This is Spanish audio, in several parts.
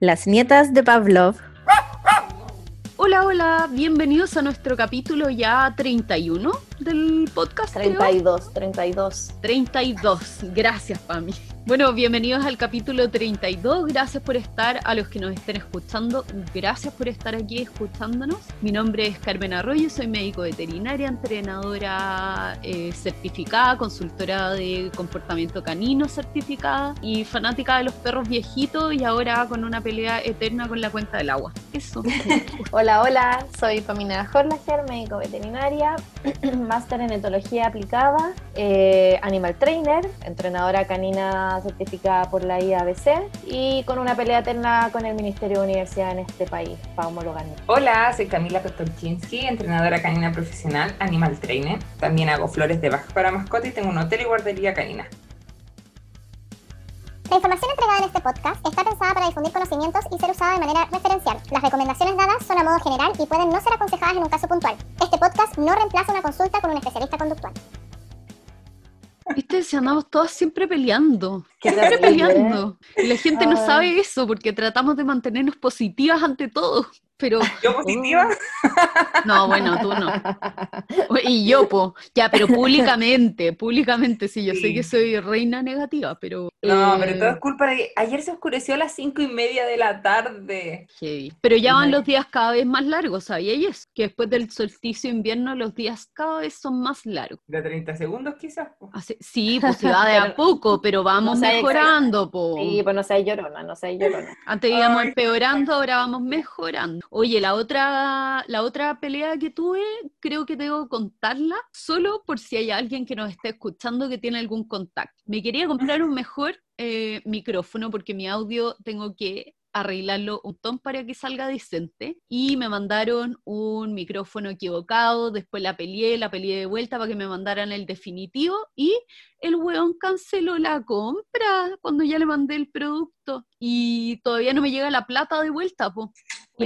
Las nietas de Pavlov. Hola, hola, bienvenidos a nuestro capítulo ya 31 del podcast. 32, 32. 32, gracias Pami. Bueno, bienvenidos al capítulo 32. Gracias por estar a los que nos estén escuchando. Gracias por estar aquí escuchándonos. Mi nombre es Carmen Arroyo, soy médico veterinaria, entrenadora eh, certificada, consultora de comportamiento canino certificada y fanática de los perros viejitos y ahora con una pelea eterna con la cuenta del agua. Eso. hola, hola, soy Pamina Horlager, médico veterinaria, máster en etología aplicada, eh, animal trainer, entrenadora canina certificada por la IABC y con una pelea eterna con el Ministerio de Universidad en este país para homologar. Hola, soy Camila Kostolczynski, entrenadora canina profesional, animal trainer. También hago flores de baja para mascota y tengo un hotel y guardería canina. La información entregada en este podcast está pensada para difundir conocimientos y ser usada de manera referencial. Las recomendaciones dadas son a modo general y pueden no ser aconsejadas en un caso puntual. Este podcast no reemplaza una consulta con un especialista conductual. Viste, si andamos todas siempre peleando, siempre peleando. Y la gente no sabe eso porque tratamos de mantenernos positivas ante todo. Pero, ¿Yo positiva? No, bueno, tú no. Y yo, po. Ya, pero públicamente, públicamente, sí, yo sé que soy reina negativa, pero... No, pero todo es eh, culpa de ayer se oscureció a las cinco y media de la tarde. Sí. Pero ya van los días cada vez más largos, ¿sabías? Que después del solsticio invierno los días cada vez son más largos. ¿De 30 segundos quizás? Sí, pues se va de a poco, pero vamos mejorando, po. Sí, pues no sé llorona, no sé llorona. Antes íbamos empeorando, ahora vamos mejorando. Oye, la otra, la otra pelea que tuve, creo que tengo que contarla, solo por si hay alguien que nos esté escuchando que tiene algún contacto. Me quería comprar un mejor eh, micrófono porque mi audio tengo que arreglarlo un ton para que salga decente y me mandaron un micrófono equivocado, después la peleé, la peleé de vuelta para que me mandaran el definitivo y el weón canceló la compra cuando ya le mandé el producto y todavía no me llega la plata de vuelta, po.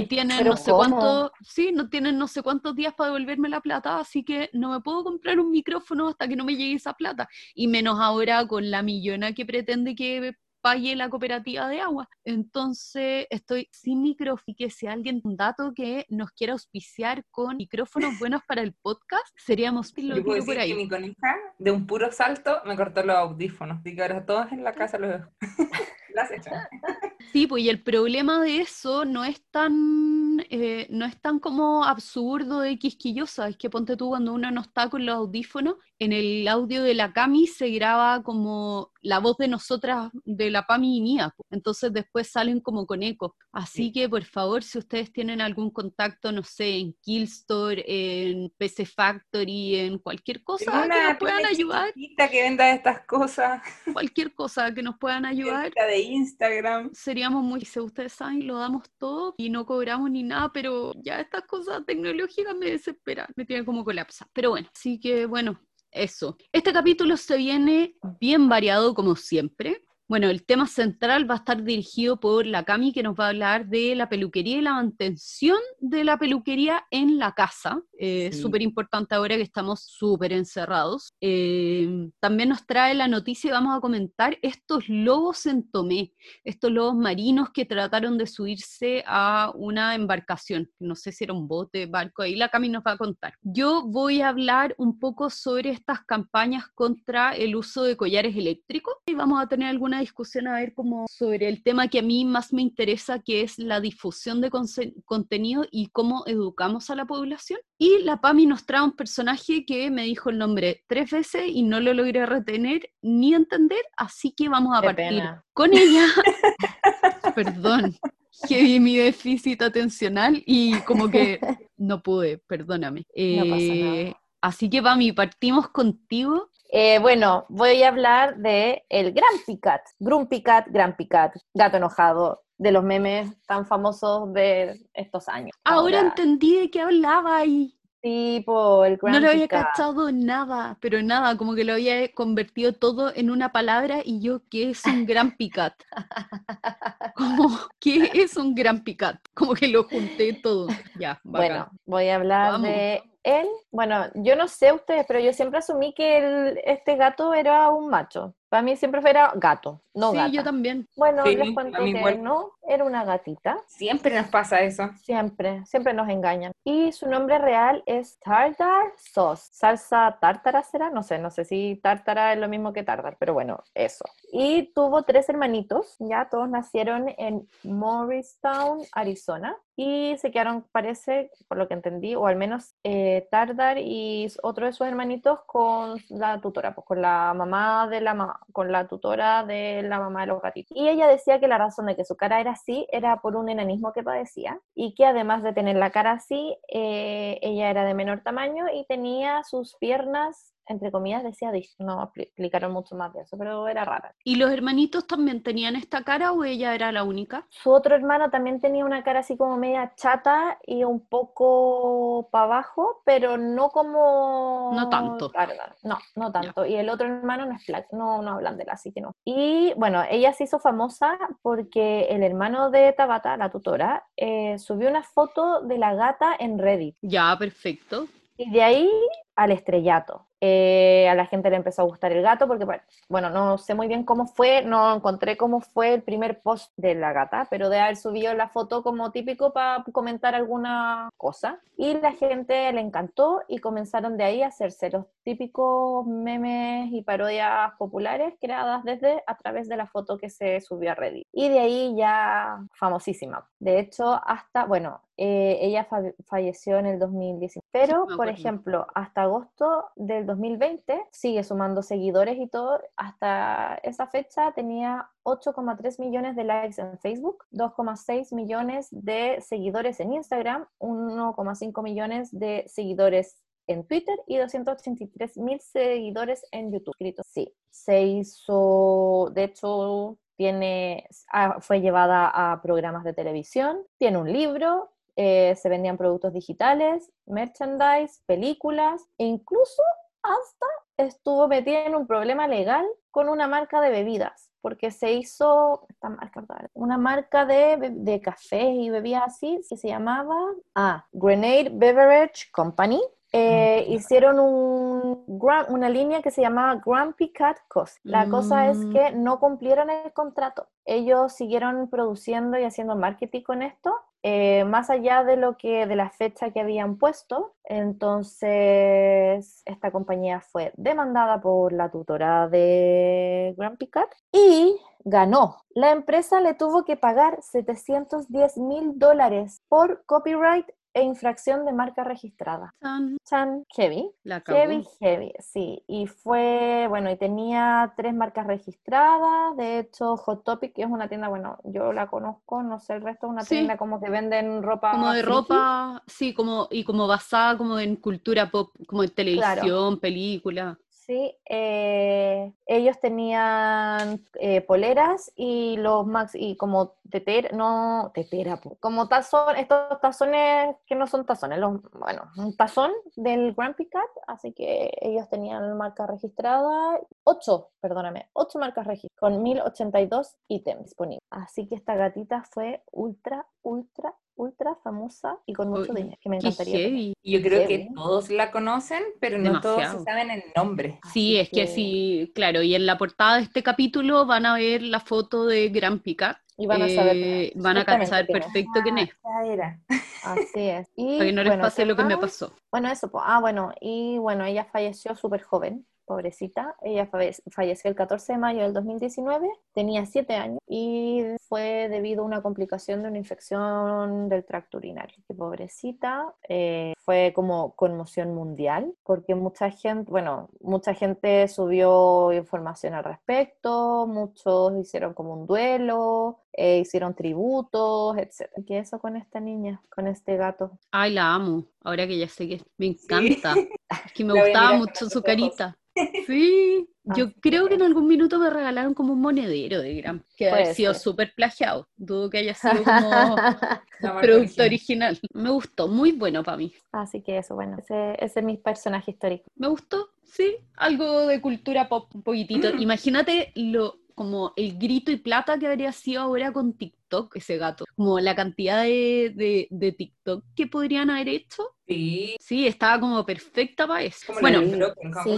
Y tienen no sé cuántos, sí, no tienen no sé cuántos días para devolverme la plata, así que no me puedo comprar un micrófono hasta que no me llegue esa plata. Y menos ahora con la millona que pretende que pague la cooperativa de agua. Entonces estoy sin micrófono y que si alguien un dato que nos quiera auspiciar con micrófonos buenos para el podcast, seríamos lo Yo por ahí. Que mi conija de un puro salto me cortó los audífonos, y que ahora todos en la casa los Sí, pues y el problema de eso no es tan, eh, no es tan como absurdo de quisquilloso, es que ponte tú cuando uno no está con los audífonos, en el audio de la Cami se graba como la voz de nosotras, de la Pami y mía, entonces después salen como con eco. Así que por favor, si ustedes tienen algún contacto, no sé, en Killstore, en PC Factory, en cualquier cosa que nos puedan ayudar. que venda estas cosas. Cualquier cosa que nos puedan ayudar. de Instagram. Seríamos muy, si ustedes saben, lo damos todo y no cobramos ni nada, pero ya estas cosas tecnológicas me desesperan, me tienen como colapsa. Pero bueno, así que bueno, eso. Este capítulo se viene bien variado como siempre. Bueno, el tema central va a estar dirigido por la Cami, que nos va a hablar de la peluquería y la mantención de la peluquería en la casa. Eh, Súper importante ahora que estamos súper encerrados. Eh, también nos trae la noticia y vamos a comentar estos lobos en Tomé, estos lobos marinos que trataron de subirse a una embarcación. No sé si era un bote, barco, ahí la Cami nos va a contar. Yo voy a hablar un poco sobre estas campañas contra el uso de collares eléctricos y vamos a tener alguna discusión a ver como sobre el tema que a mí más me interesa, que es la difusión de contenido y cómo educamos a la población. Y la PAMI nos trae un personaje que me dijo el nombre tres veces y no lo logré retener ni entender, así que vamos a partir con ella. Perdón, que vi mi déficit atencional y como que no pude, perdóname. Eh, así que PAMI, partimos contigo eh, bueno, voy a hablar de el Grumpy Cat, Grumpy Cat, Grumpy Cat, gato enojado, de los memes tan famosos de estos años. Ahora, entendí de qué hablaba y... Tipo, el No lo había cachado nada, pero nada, como que lo había convertido todo en una palabra y yo, ¿qué es un Grumpy Cat? Como, ¿qué es un Grumpy Cat? Como que lo junté todo. Ya, Bueno, voy a hablar de él, bueno, yo no sé ustedes, pero yo siempre asumí que el- este gato era un macho. Para mí siempre era gato, no sí, gata. yo también. Bueno, Sí, les mí que igual. no, era una gatita. Siempre nos pasa eso. Siempre, siempre nos engañan. Y su nombre real es Tartar Sauce. Salsa tártara será, no sé, no sé si tártara es lo mismo que tartar, pero bueno, eso. Y tuvo tres hermanitos, ya todos nacieron en Morristown, Arizona. Y se quedaron, parece, por lo que entendí, o al menos eh, Tardar y otro de sus hermanitos con la tutora, pues con la mamá de la mamá, con la tutora de la mamá de los gatitos. Y ella decía que la razón de que su cara era así era por un enanismo que padecía y que además de tener la cara así, eh, ella era de menor tamaño y tenía sus piernas, entre comillas, decía, dis- no expli- explicaron mucho más de eso, pero era rara. ¿Y los hermanitos también tenían esta cara o ella era la única? Su otro hermano también tenía una cara así como media chata y un poco para abajo, pero no como... No tanto. Tardar. No, no tanto. Y el otro hermano no es flaco, no, no hablan de él, así que no. Y bueno, ella se hizo famosa porque el hermano de Tabata, la tutora, eh, subió una foto de la gata en Reddit. Ya, perfecto. Y de ahí al estrellato. Eh, a la gente le empezó a gustar el gato porque, bueno, no sé muy bien cómo fue, no encontré cómo fue el primer post de la gata, pero de haber subido la foto como típico para comentar alguna cosa. Y la gente le encantó y comenzaron de ahí a hacerse los típicos memes y parodias populares creadas desde a través de la foto que se subió a Reddit. Y de ahí ya famosísima. De hecho, hasta, bueno, eh, ella fa- falleció en el 2019, pero, por ejemplo, hasta agosto del 2020 sigue sumando seguidores y todo. Hasta esa fecha tenía 8,3 millones de likes en Facebook, 2,6 millones de seguidores en Instagram, 1,5 millones de seguidores en Twitter y 283 mil seguidores en YouTube. Sí, se hizo, de hecho, tiene, ah, fue llevada a programas de televisión, tiene un libro, eh, se vendían productos digitales, merchandise, películas e incluso hasta estuvo metida en un problema legal con una marca de bebidas, porque se hizo esta marca, una marca de, de café y bebidas así, que se llamaba ah, Grenade Beverage Company. Eh, Mm. hicieron un, una línea que se llamaba Grumpy Cat Coffee. La cosa es Mm. que no cumplieron el contrato. Ellos siguieron produciendo y haciendo marketing con esto, eh, más allá de lo que de la fecha que habían puesto. Entonces, esta compañía fue demandada por la tutora de Grumpy Cat y ganó. La empresa le tuvo que pagar 710 mil dólares por copyright e infracción de marca registrada. Tan, Chan, heavy. La. Heavy, heavy, sí. Y fue, bueno, y tenía tres marcas registradas. De hecho, Hot Topic, que es una tienda, bueno, yo la conozco, no sé el resto, es una Sí. tienda como que venden ropa. Como de friki. ropa, sí, como, y como basada como en cultura pop, como en televisión, película. Sí, eh, ellos tenían eh, poleras y los max y como tetera, no, tetera, como tazón, estos tazones que no son tazones, los, bueno, un tazón del Grumpy Cat, así que ellos tenían marca registrada, ocho, perdóname, ocho marcas registradas, con 1082 ítems disponibles. Así que esta gatita fue ultra, ultra, ultra famosa y con mucho Uy, dinero, que me encantaría Yo creo que Heavy. todos la conocen, pero no todos Demasiado. se saben el nombre. Sí, Así es que que- sí, claro, y en la portada de este capítulo van a ver la foto de Gran Picat. Y van a saber eh, van a cachar perfecto quién es, Ya era. Así es. Y, para que no les bueno, pase ¿qué lo que me pasó. Bueno, eso, pues, ah, bueno, y bueno, ella falleció súper joven, pobrecita. Ella falle- falleció el 14 de mayo del 2019, tenía 7 años y fue debido a una complicación de una infección del tracto urinario. Pobrecita, eh, fue como conmoción mundial, porque mucha gente, bueno, mucha gente subió información al respecto, muchos hicieron como un duelo, eh, hicieron tributos, etc. ¿Qué eso con esta niña, con este gato? Ay, la amo, ahora que ya sé que me encanta. Es que me La gustaba mucho su carita. Sí, yo creo que en es. algún minuto me regalaron como un monedero de Gran, que ha sido súper plagiado. Dudo que haya sido como producto original. Me gustó, muy bueno para mí. Así que eso, bueno, ese, ese es mi personaje histórico. Me gustó, sí, algo de cultura pop un poquitito. Mm. Imagínate lo como el grito y plata que habría sido ahora con TikTok ese gato, como la cantidad de, de, de TikTok que podrían haber hecho. Sí, Sí, estaba como perfecta para eso. como Bueno, Sí,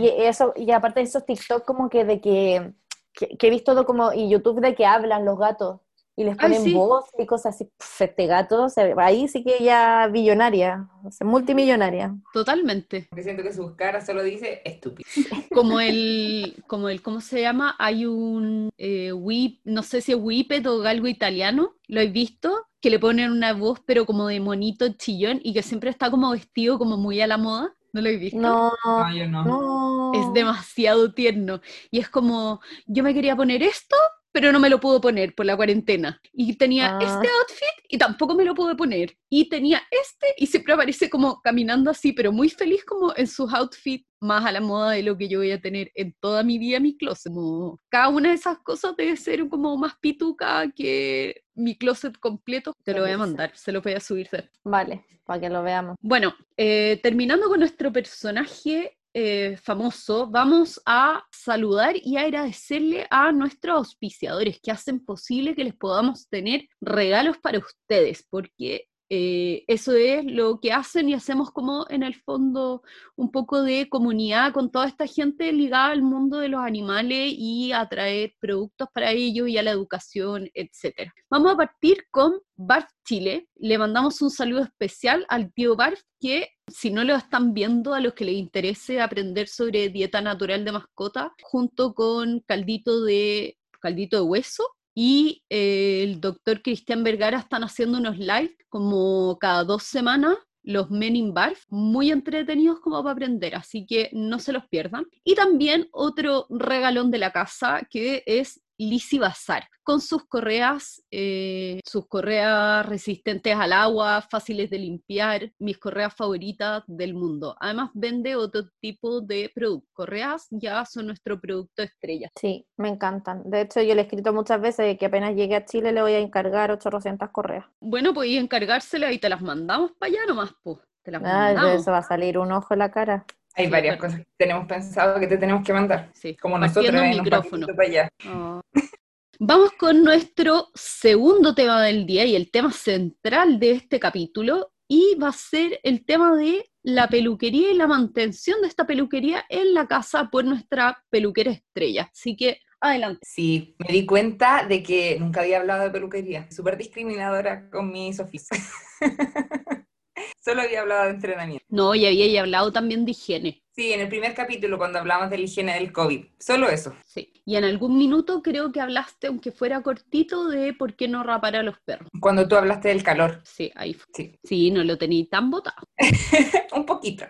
y eso, y aparte de esos TikTok como que de que, que, que he visto todo como, y YouTube de que hablan los gatos, y les Ay, ponen sí. voz y cosas así, Pff, este gato, se- ahí sí que ya billonaria, o sea, multimillonaria. totalmente. Porque siento que sus caras solo dice estúpido. Como el, como el, ¿cómo se llama? Hay un eh, whip, no sé si es whippet o algo italiano, ¿lo he visto? Que le ponen una voz pero como de monito chillón y que siempre está como vestido como muy a la moda. ¿No lo he visto? No, No, yo no. no. Es demasiado tierno. Y es como, yo me quería poner esto, pero no me lo puedo poner por la cuarentena. Y tenía Ah. este outfit y tampoco me lo pude poner. Y tenía este y siempre aparece como caminando así, pero muy feliz como en sus outfits más a la moda de lo que yo voy a tener en toda mi vida mi closet. Como, cada una de esas cosas debe ser como más pituca que mi closet completo. Te lo voy a mandar, se lo voy a subir. Vale, para que lo veamos. Bueno, eh, terminando con nuestro personaje eh, famoso, vamos a saludar y agradecerle a nuestros auspiciadores que hacen posible que les podamos tener regalos para ustedes, porque eh, eso es lo que hacen y hacemos como en el fondo un poco de comunidad con toda esta gente ligada al mundo de los animales y a traer productos para ellos y a la educación, etc. Vamos a partir con Barf Chile. Le mandamos un saludo especial al tío Barf que si no lo están viendo, a los que les interese aprender sobre dieta natural de mascota, junto con caldito de, caldito de hueso, y eh, el doctor Cristian Vergara están haciendo unos live como cada dos semanas, los Men in Barf, muy entretenidos como para aprender, así que no se los pierdan. Y también otro regalón de la casa que es Lisi Bazar, con sus correas, eh, sus correas resistentes al agua, fáciles de limpiar, mis correas favoritas del mundo. Además vende otro tipo de productos. Correas ya son nuestro producto estrella. Sí, me encantan. De hecho, yo le he escrito muchas veces que apenas llegue a Chile le voy a encargar 800 correas. Bueno, podéis encargársela y te las mandamos para allá nomás, pues. Te las Ah, mandamos. eso va a salir un ojo en la cara. Hay Sí, varias cosas que tenemos pensado que te tenemos que mandar. Sí, Como nosotros partiendo en un micrófono. para allá. Ah. Vamos con nuestro segundo tema del día y el tema central de este capítulo, y va a ser el tema de la peluquería y la mantención de esta peluquería en la casa por nuestra peluquera estrella. Así que adelante. Sí, me di cuenta de que nunca había hablado de peluquería. Súper discriminadora con mis oficios. Solo había hablado de entrenamiento. No, y había hablado también de higiene. Sí, en el primer capítulo cuando hablamos de la higiene del COVID. Solo eso. Sí. Y en algún minuto creo que hablaste, aunque fuera cortito, de por qué no rapar a los perros. Cuando tú hablaste del calor. Sí, ahí fue. Sí. Sí, no lo tenéis tan botado. un poquito.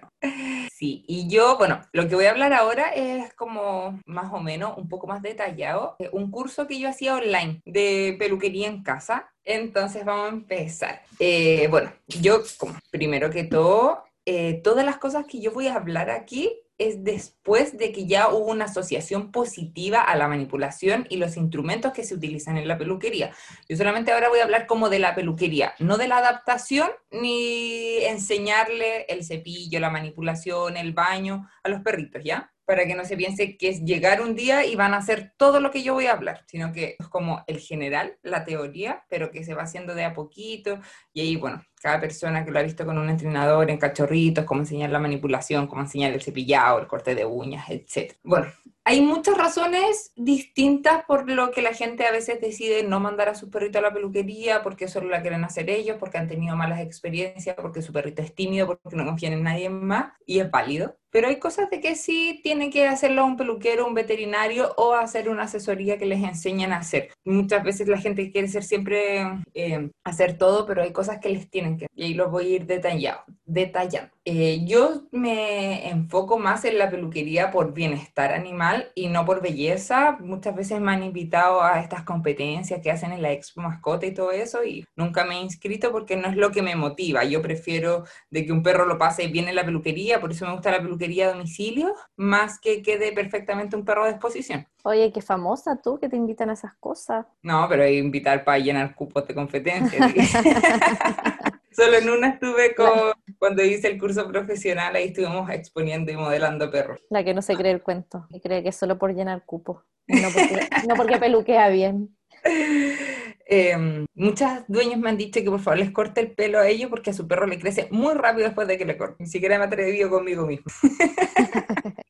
Sí, y yo, bueno, lo que voy a hablar ahora es como más o menos un poco más detallado, eh, un curso que yo hacía online de peluquería en casa. Entonces vamos a empezar. Eh, bueno, yo, como primero que todo, eh, todas las cosas que yo voy a hablar aquí es después de que ya hubo una asociación positiva a la manipulación y los instrumentos que se utilizan en la peluquería. Yo solamente ahora voy a hablar como de la peluquería, no de la adaptación ni enseñarle el cepillo, la manipulación, el baño a los perritos, ¿ya? Para que no se piense que es llegar un día y van a hacer todo lo que yo voy a hablar, sino que es como el general, la teoría, pero que se va haciendo de a poquito y ahí, bueno, cada persona que lo ha visto con un entrenador en cachorritos, cómo enseñar la manipulación, cómo enseñar el cepillado, el corte de uñas, etc. Bueno, hay muchas razones distintas por lo que la gente a veces decide no mandar a su perrito a la peluquería, porque solo la quieren hacer ellos, porque han tenido malas experiencias, porque su perrito es tímido, porque no confían en nadie más, y es válido. Pero hay cosas de que sí tiene que hacerlo un peluquero, un veterinario o hacer una asesoría que les enseñan a hacer. Muchas veces la gente quiere ser siempre, eh, hacer todo, pero hay cosas que les tienen que. Y ahí los voy a ir detallado, detallando. Eh, yo me enfoco más en la peluquería por bienestar animal y no por belleza. Muchas veces me han invitado a estas competencias que hacen en la Expo Mascota y todo eso y nunca me he inscrito porque no es lo que me motiva. Yo prefiero de que un perro lo pase bien en la peluquería, por eso me gusta la peluquería a domicilio, más que quede perfectamente un perro de exposición. Oye, qué famosa tú que te invitan a esas cosas. No, pero hay que invitar para llenar cupos de competencia. ¿sí? Solo en una estuve con, cuando hice el curso profesional, ahí estuvimos exponiendo y modelando perros. La que no se cree el cuento, que cree que es solo por llenar cupo. No porque, no porque peluquea bien. Eh, muchas dueñas me han dicho que por favor les corte el pelo a ellos porque a su perro le crece muy rápido después de que le corte. Ni siquiera me atrevido conmigo mismo.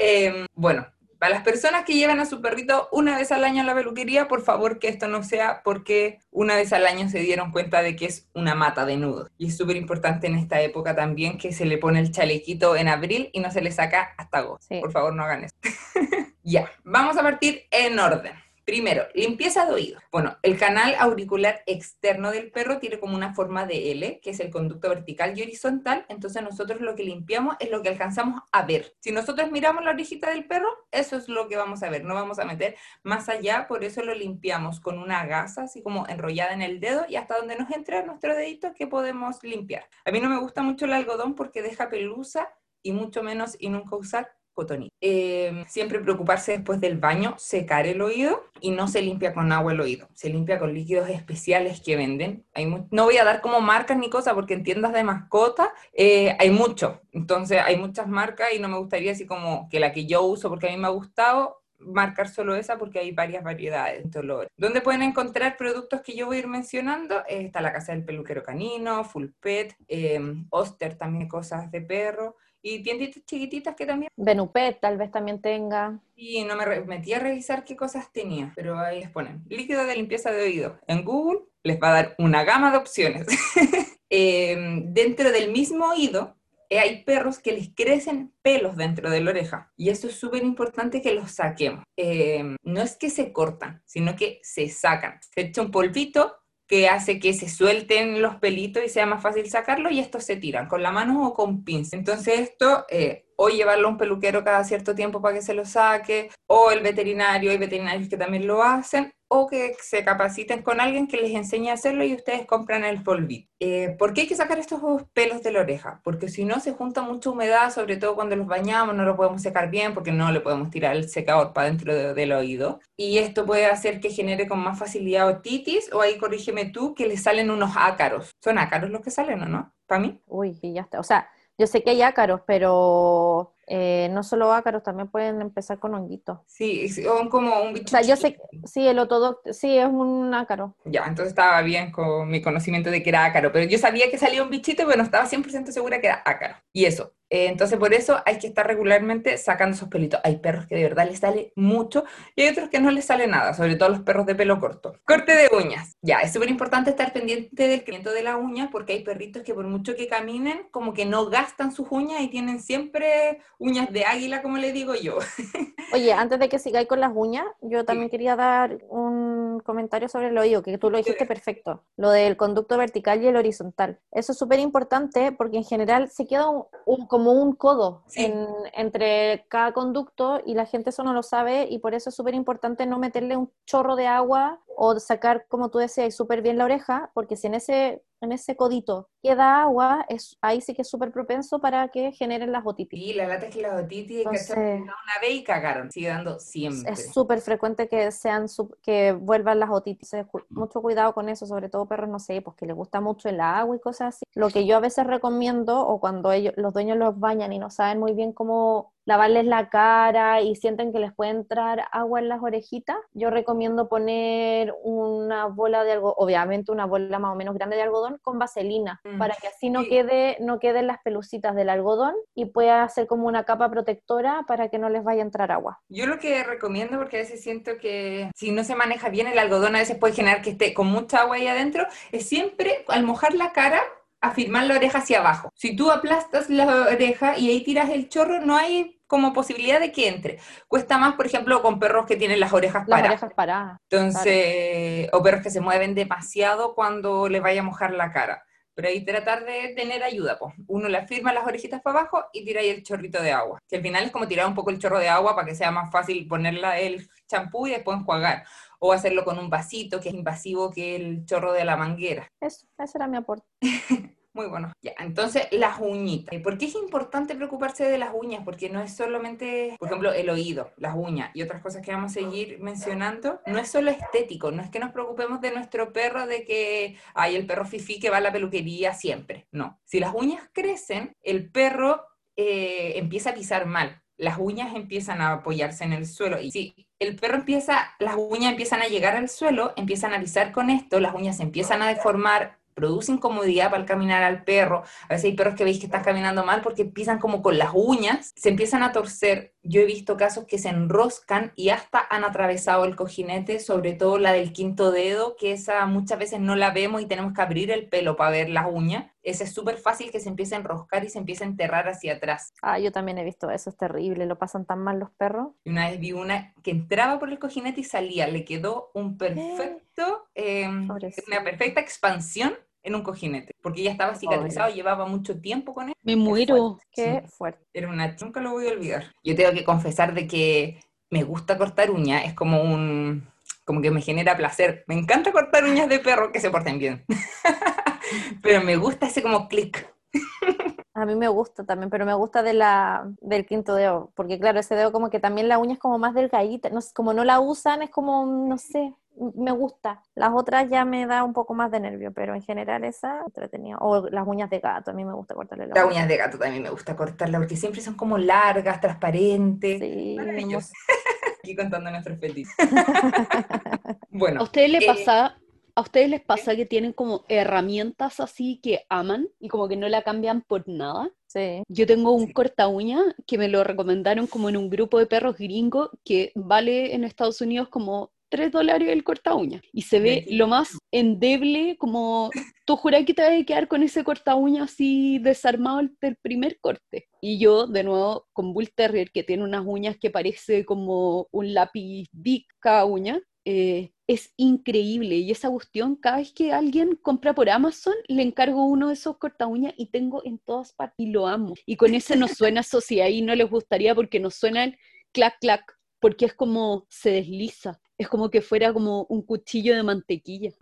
Eh, bueno, para las personas que llevan a su perrito una vez al año a la peluquería, por favor que esto no sea porque una vez al año se dieron cuenta de que es una mata de nudos. Y es súper importante en esta época también que se le pone el chalequito en abril y no se le saca hasta agosto. Sí. Por favor no hagan eso. ya, vamos a partir en orden. Primero, limpieza de oído. Bueno, el canal auricular externo del perro tiene como una forma de L, que es el conducto vertical y horizontal, entonces nosotros lo que limpiamos es lo que alcanzamos a ver. Si nosotros miramos la orejita del perro, eso es lo que vamos a ver, no vamos a meter más allá, por eso lo limpiamos con una gasa, así como enrollada en el dedo y hasta donde nos entra nuestro dedito que podemos limpiar. A mí no me gusta mucho el algodón porque deja pelusa y mucho menos y nunca usar cotonito. Eh, siempre preocuparse después del baño, secar el oído y no se limpia con agua el oído, se limpia con líquidos especiales que venden. No voy a dar como marcas ni cosas porque en tiendas de mascota eh, hay mucho, entonces hay muchas marcas y no me gustaría así como que la que yo uso porque a mí me ha gustado marcar solo esa porque hay varias variedades de olores. ¿Dónde pueden encontrar productos que yo voy a ir mencionando? Eh, está la casa del peluquero canino, Full Pet, eh, Oster también cosas de perro y tienditas chiquititas que también Benupet tal vez también tenga. y no me metí a revisar qué cosas tenía, pero ahí les ponen líquido de limpieza de oído. En Google les va a dar una gama de opciones. Eh, dentro del mismo oído eh, hay perros que les crecen pelos dentro de la oreja y eso es súper importante que los saquemos. Eh, no es que se cortan, sino que se sacan. Se echa un polvito que hace que se suelten los pelitos y sea más fácil sacarlo y estos se tiran con la mano o con pinza. Entonces esto, eh, o llevarlo a un peluquero cada cierto tiempo para que se lo saque, o el veterinario, hay veterinarios que también lo hacen, o que se capaciten con alguien que les enseñe a hacerlo y ustedes compran el polvito. Eh, ¿Por qué hay que sacar estos pelos de la oreja? Porque si no se junta mucha humedad, sobre todo cuando los bañamos, no lo podemos secar bien porque no le podemos tirar el secador para dentro de- del oído. Y esto puede hacer que genere con más facilidad otitis, o ahí corrígeme tú, que le salen unos ácaros. ¿Son ácaros los que salen o no? ¿Para mí? Uy, y ya está. O sea, yo sé que hay ácaros, pero eh, no solo ácaros, también pueden empezar con honguitos. Sí, son como un bicho. O sea, yo sé, sí, el otodoc, sí, es un ácaro. Ya, entonces estaba bien con mi conocimiento de que era ácaro, pero yo sabía que salía un bichito, pero no estaba 100% segura que era ácaro. Y eso. Eh, entonces, por eso hay que estar regularmente sacando esos pelitos. Hay perros que de verdad les sale mucho y hay otros que no les sale nada, sobre todo los perros de pelo corto. Corte de uñas. Ya, es súper importante estar pendiente del crecimiento de las uñas porque hay perritos que por mucho que caminen, como que no gastan sus uñas y tienen siempre uñas de águila, como le digo yo. Oye, antes de que sigáis con las uñas, yo también quería dar un comentario sobre el oído, que tú lo dijiste perfecto, lo del conducto vertical y el horizontal. Eso es súper importante porque en general se queda un- un- como un codo Sí. en- entre cada conducto y la gente eso no lo sabe y por eso es súper importante no meterle un chorro de agua o sacar, como tú decías, súper bien la oreja, porque si en ese, en ese codito queda agua, es, ahí sí que es súper propenso para que generen las otitis. Y la lata es que la otitis, que Entonces- hacerlo una vez y cagaron. Sigue dando siempre. Es súper frecuente que sean que vuelvan las otitis. Eh, cu- Mucho cuidado con eso, sobre todo perros, no sé, pues que les gusta mucho el agua y cosas así. Lo que yo a veces recomiendo, o cuando ellos, los dueños los bañan y no saben muy bien cómo lavarles la cara y sienten que les puede entrar agua en las orejitas, yo recomiendo poner una bola de algo, obviamente una bola más o menos grande de algodón con vaselina, Mm, para que así no quede, no queden las pelucitas del algodón y pueda hacer como una capa protectora para que no les vaya a entrar agua. Yo lo que recomiendo, porque a veces siento que si no se maneja bien el algodón, a veces puede generar que esté con mucha agua ahí adentro, es siempre al mojar la cara, afirmar la oreja hacia abajo. Si tú aplastas la oreja y ahí tiras el chorro, no hay como posibilidad de que entre. Cuesta más, por ejemplo, con perros que tienen las orejas Las paradas. orejas paradas. Entonces, o perros que se mueven demasiado cuando les vaya a mojar la cara. Pero ahí tratar de tener ayuda, pues. Uno le afirma las orejitas para abajo y tira ahí el chorrito de agua. Que al final es como tirar un poco el chorro de agua para que sea más fácil ponerla el champú y después enjuagar. O hacerlo con un vasito que es invasivo que el chorro de la manguera. Eso, ese era mi aporte. Muy bueno. Ya, entonces las uñitas. ¿Por qué es importante preocuparse de las uñas? Porque no es solamente, por ejemplo, el oído, las uñas y otras cosas que vamos a seguir mencionando. No es solo estético, no es que nos preocupemos de nuestro perro, de que hay el perro fifí que va a la peluquería siempre. No. Si las uñas crecen, el perro eh, empieza a pisar mal. las uñas empiezan a apoyarse en el suelo. Y si el perro empieza, las uñas empiezan a llegar al suelo, empiezan a pisar con esto, las uñas se empiezan a deformar, produce incomodidad para caminar al perro. A veces hay perros que veis que están caminando mal porque pisan como con las uñas, se empiezan a torcer. Yo he visto casos que se enroscan y hasta han atravesado el cojinete, sobre todo la del quinto dedo, que esa muchas veces no la vemos y tenemos que abrir el pelo para ver las uñas. Ese es súper fácil que se empiece a enroscar y se empiece a enterrar hacia atrás. Ah, yo también he visto eso, es terrible, lo pasan tan mal los perros. Y una vez vi una que entraba por el cojinete y salía, le quedó un perfecto, eh, una perfecta expansión en un cojinete, porque ya estaba cicatrizado, llevaba mucho tiempo con él. Me muero. Qué fuerte. Era una, nunca lo voy a olvidar. Yo tengo que confesar de que me gusta cortar uñas, es como un, como que me genera placer. Me encanta cortar uñas de perro que se porten bien. pero me gusta ese como clic. A mí me gusta también, pero me gusta de la, del quinto dedo, porque claro, ese dedo como que también la uña es como más delgadita, no, como no la usan, es como, no sé, me gusta. Las otras ya me da un poco más de nervio, pero en general esa entretenida. O las uñas de gato, a mí me gusta cortarle las, las uñas. de gato también me gusta cortarlas porque siempre son como largas, transparentes. Sí, Aquí contando nuestros fetiches. bueno. ¿A ustedes les eh, pasa, a ustedes les pasa que tienen como herramientas así que aman y como que no la cambian por nada? Sí. Yo tengo un corta uña que me lo recomendaron como en un grupo de perros gringo que vale en Estados Unidos como 3 dólares el corta uña. Y se ve lo más endeble, como tú juras que te vas a quedar con ese corta uña así desarmado del primer corte. Y yo, de nuevo, con Bull Terrier, que tiene unas uñas que parece como un lápiz big cada uña, eh, es increíble. Y esa cuestión, cada vez que alguien compra por Amazon, le encargo uno de esos corta uñas y tengo en todas partes y lo amo. Y con ese no suena eso, si ahí no les gustaría porque no suena el clac clac, porque es como se desliza es como que fuera como un cuchillo de mantequilla.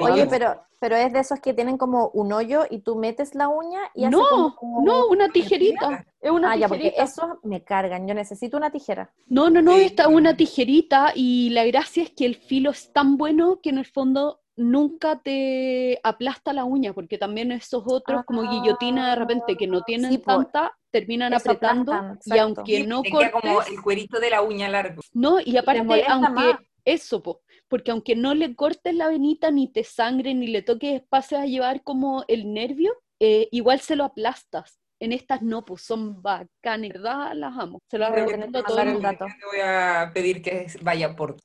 Oye, pero, pero es de esos que tienen como un hoyo y tú metes la uña y no, hace como, no, una tijerita. Es una ah, ya, porque eso me cargan. Yo necesito una tijera. No, no, no, esta es una tijerita y la gracia es que el filo es tan bueno que en el fondo nunca te aplasta la uña, porque también esos otros como guillotina de repente que no tienen tanta, terminan apretando y aunque no cortes... como el cuerito de la uña largo. No, y aparte, aunque eso, porque aunque no le cortes la venita, ni te sangre, ni le toques, pases a llevar como el nervio, eh, igual se lo aplastas. En estas no, pues son bacanas, ¿verdad? Las amo. Se lo recomiendo todo el dato. Te voy a pedir que vaya por.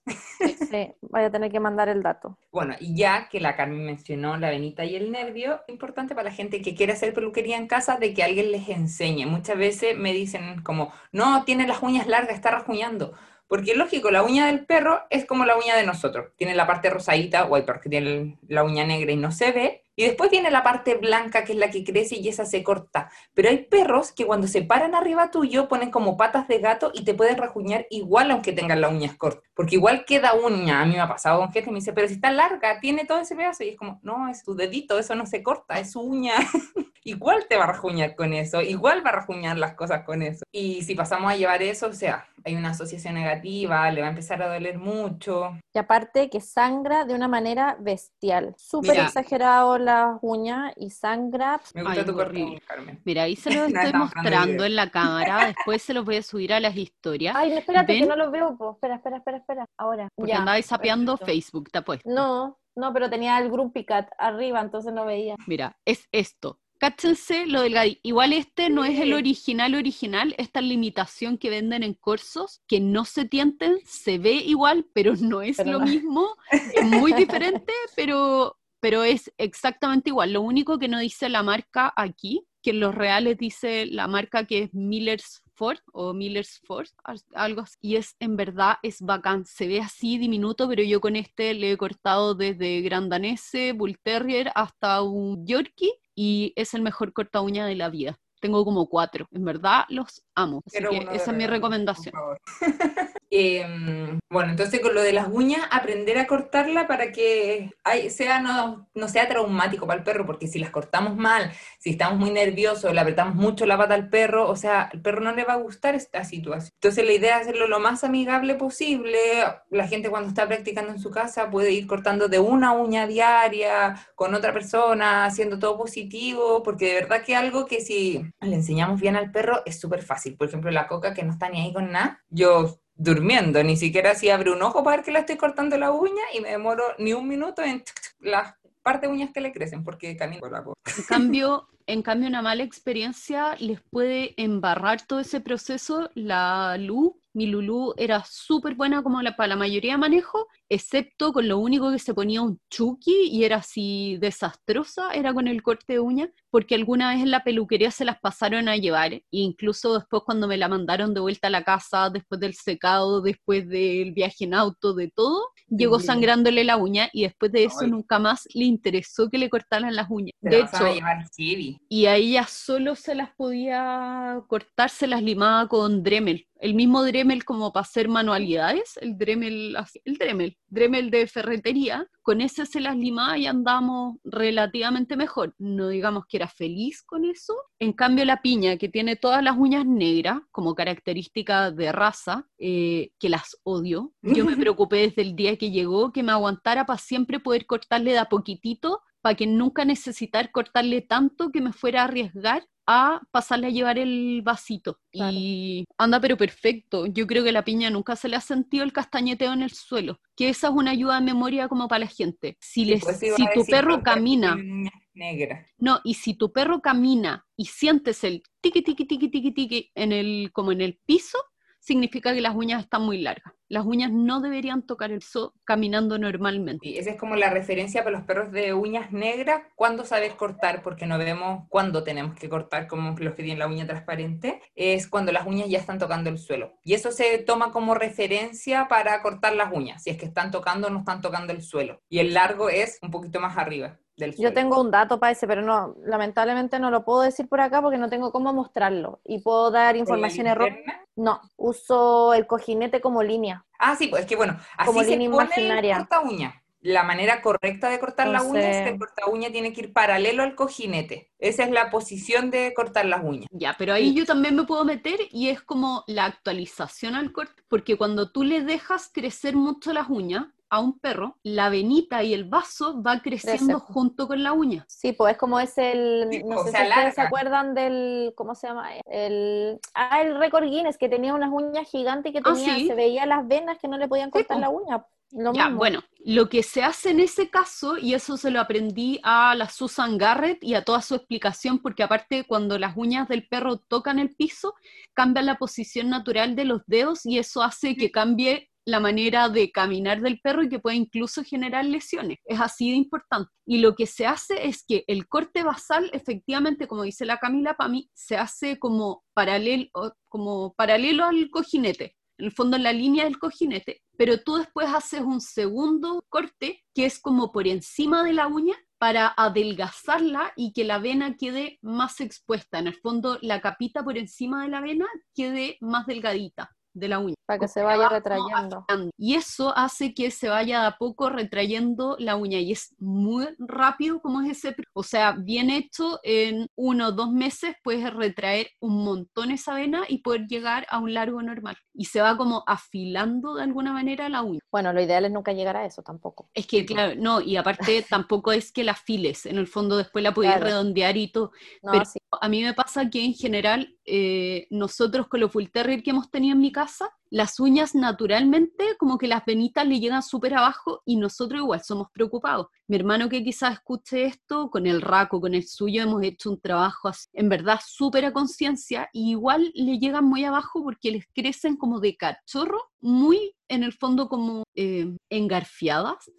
Sí, vaya a tener que mandar el dato. Bueno, y ya que la Carmen mencionó la venita y el nervio, importante para la gente que quiere hacer peluquería en casa de que alguien les enseñe. Muchas veces me dicen como, no, tiene las uñas largas, está rajuñando porque lógico, la uña del perro es como la uña de nosotros. Tiene la parte rosadita, o hay perros que tienen la uña negra y no se ve. Y después tiene la parte blanca, que es la que crece y esa se corta. Pero hay perros que cuando se paran arriba tuyo ponen como patas de gato y te pueden rajuñar igual aunque tengan las uñas cortas. Porque igual queda uña. A mí me ha pasado con gente y me dice, pero si está larga, tiene todo ese pedazo. Y es como, no, es tu dedito, eso no se corta, es su uña. igual te va a rajuñar con eso, igual va a rajuñar las cosas con eso. Y si pasamos a llevar eso, o sea, hay una asociación negativa, le va a empezar a doler mucho. Y aparte que sangra de una manera bestial, súper exagerado las uñas y sangra. Me gusta tu corriente, Carmen. Mira, ahí se lo estoy mostrando en la cámara, después se los voy a subir a las historias. Ay, espérate que no los veo, espera, espera, espera, espera, ahora. Porque andabais sapeando Facebook, te apuesto. No, no, pero tenía el Grumpy Cat arriba, entonces no veía. Mira, es esto cáchense lo del Igual este no es el original original, esta limitación que venden en cursos, que no se tienten, se ve igual, pero no es lo mismo, es muy diferente, pero, pero es exactamente igual. Lo único que no dice la marca aquí, que en los reales dice la marca que es Miller's Ford o Miller's Ford, algo así. Y es, en verdad, es bacán. Se ve así diminuto, pero yo con este le he cortado desde Grandanese, Bull Terrier, hasta un Yorkie y es el mejor corta uña de la vida. Tengo como cuatro. En verdad los amo. Así que esa es mi recomendación. Em, bueno, entonces con lo de las uñas, aprender a cortarla para que sea, no, no, sea traumático para el perro, porque si las cortamos mal, si estamos muy nerviosos, le apretamos mucho la pata al perro, o sea, al perro no le va a gustar esta situación. Entonces la idea es hacerlo lo más amigable posible. La gente cuando está practicando en su casa puede ir cortando de una uña diaria con otra persona, haciendo todo positivo, porque de verdad que algo que si le enseñamos bien al perro es súper fácil. Por ejemplo, la coca que no está ni ahí con nada, yo durmiendo, ni siquiera si abre un ojo para ver que le estoy cortando la uña y me demoro ni un minuto en las partes de uñas que le crecen porque camino por en cambio, una mala experiencia les puede embarrar todo ese proceso. La luz mi Lulú era súper buena como la, para la mayoría de manejo, excepto con lo único que se ponía un chuki y era así desastrosa, era con el corte de uña, porque alguna vez en la peluquería se las pasaron a llevar, e incluso después cuando me la mandaron de vuelta a la casa, después del secado, después del viaje en auto, de todo, llegó sangrándole la uña y después de eso nunca más le interesó que le cortaran las uñas. de hecho, y a ella solo se las podía cortar, se las limaba con Dremel el mismo Dremel como para hacer manualidades, el Dremel, el Dremel, Dremel de ferretería, con ese se las limaba y andamos relativamente mejor. No digamos que era feliz con eso. En cambio, la piña, que tiene todas las uñas negras como característica de raza, eh, que las odio, yo me preocupé desde el día que llegó que me aguantara para siempre poder cortarle de a poquitito para que nunca necesitar cortarle tanto que me fuera a arriesgar a pasarle a llevar el vasito. Y anda pero perfecto. Yo creo que la piña nunca se le ha sentido el castañeteo en el suelo. Que esa es una ayuda de memoria como para la gente. Si, les, pues si tu perro camina... Negra. No, y si tu perro camina y sientes el tiqui, tiqui, tiqui, tiqui, tiqui en el, como en el piso, significa que las uñas están muy largas. Las uñas no deberían tocar el sol caminando normalmente. Y esa es como la referencia para los perros de uñas negras, cuando sabes cortar, porque no vemos cuándo tenemos que cortar, como los que tienen la uña transparente, es cuando las uñas ya están tocando el suelo. Y eso se toma como referencia para cortar las uñas, si es que están tocando o no están tocando el suelo. Y el largo es un poquito más arriba. Yo tengo un dato para ese, pero no, lamentablemente no lo puedo decir por acá porque no tengo cómo mostrarlo. Y puedo dar información errónea. No, uso el cojinete como línea. Ah, sí, pues es que bueno, así como se línea pone imaginaria. el corta uña. La manera correcta de cortar la uña es que el corta uña tiene que ir paralelo al cojinete. Esa es la posición de cortar las uñas. Ya, pero ahí yo también me puedo meter y es como la actualización al corte, porque cuando tú le dejas crecer mucho las uñas, a un perro, la venita y el vaso va creciendo junto con la uña. Sí, pues es como es el, no sé si ustedes se acuerdan del, ¿cómo se llama? El, ah, el récord Guinness, que tenía unas uñas gigantes que ah, tenía, se veía las venas que no le podían cortar la uña. ya, bueno, lo que se hace en ese caso, y eso se lo aprendí a la Susan Garrett y a toda su explicación, porque aparte cuando las uñas del perro tocan el piso, cambia la posición natural de los dedos y eso hace que cambie la manera de caminar del perro y que puede incluso generar lesiones. Es así de importante. Y lo que se hace es que el corte basal, efectivamente, como dice la Camila, para mí, se hace como paralelo, como paralelo al cojinete. En el fondo, en la línea del cojinete, pero tú después haces un segundo corte que es como por encima de la uña para adelgazarla y que la vena quede más expuesta. En el fondo, la capita por encima de la vena quede más delgadita de la uña. Para que se vaya retrayendo. Y eso hace que se vaya a poco retrayendo la uña y es muy rápido como es ese, o sea, bien hecho, en uno o dos meses puedes retraer un montón esa vena y poder llegar a un largo normal. Y se va como afilando de alguna manera la uña. Bueno, lo ideal es nunca llegar a eso tampoco. Es que, claro, no, y aparte tampoco es que la afiles, en el fondo después la puedes redondear y todo. pero a mí me pasa que en general eh, nosotros con los full terrier que hemos tenido en mi casa, las uñas naturalmente como que las venitas le llegan súper abajo y nosotros igual somos preocupados. Mi hermano que quizás escuche esto, con el raco, con el suyo, hemos hecho un trabajo en verdad súper a conciencia y igual le llegan muy abajo porque les crecen como de cachorro, muy en el fondo como eh, engarfiadas,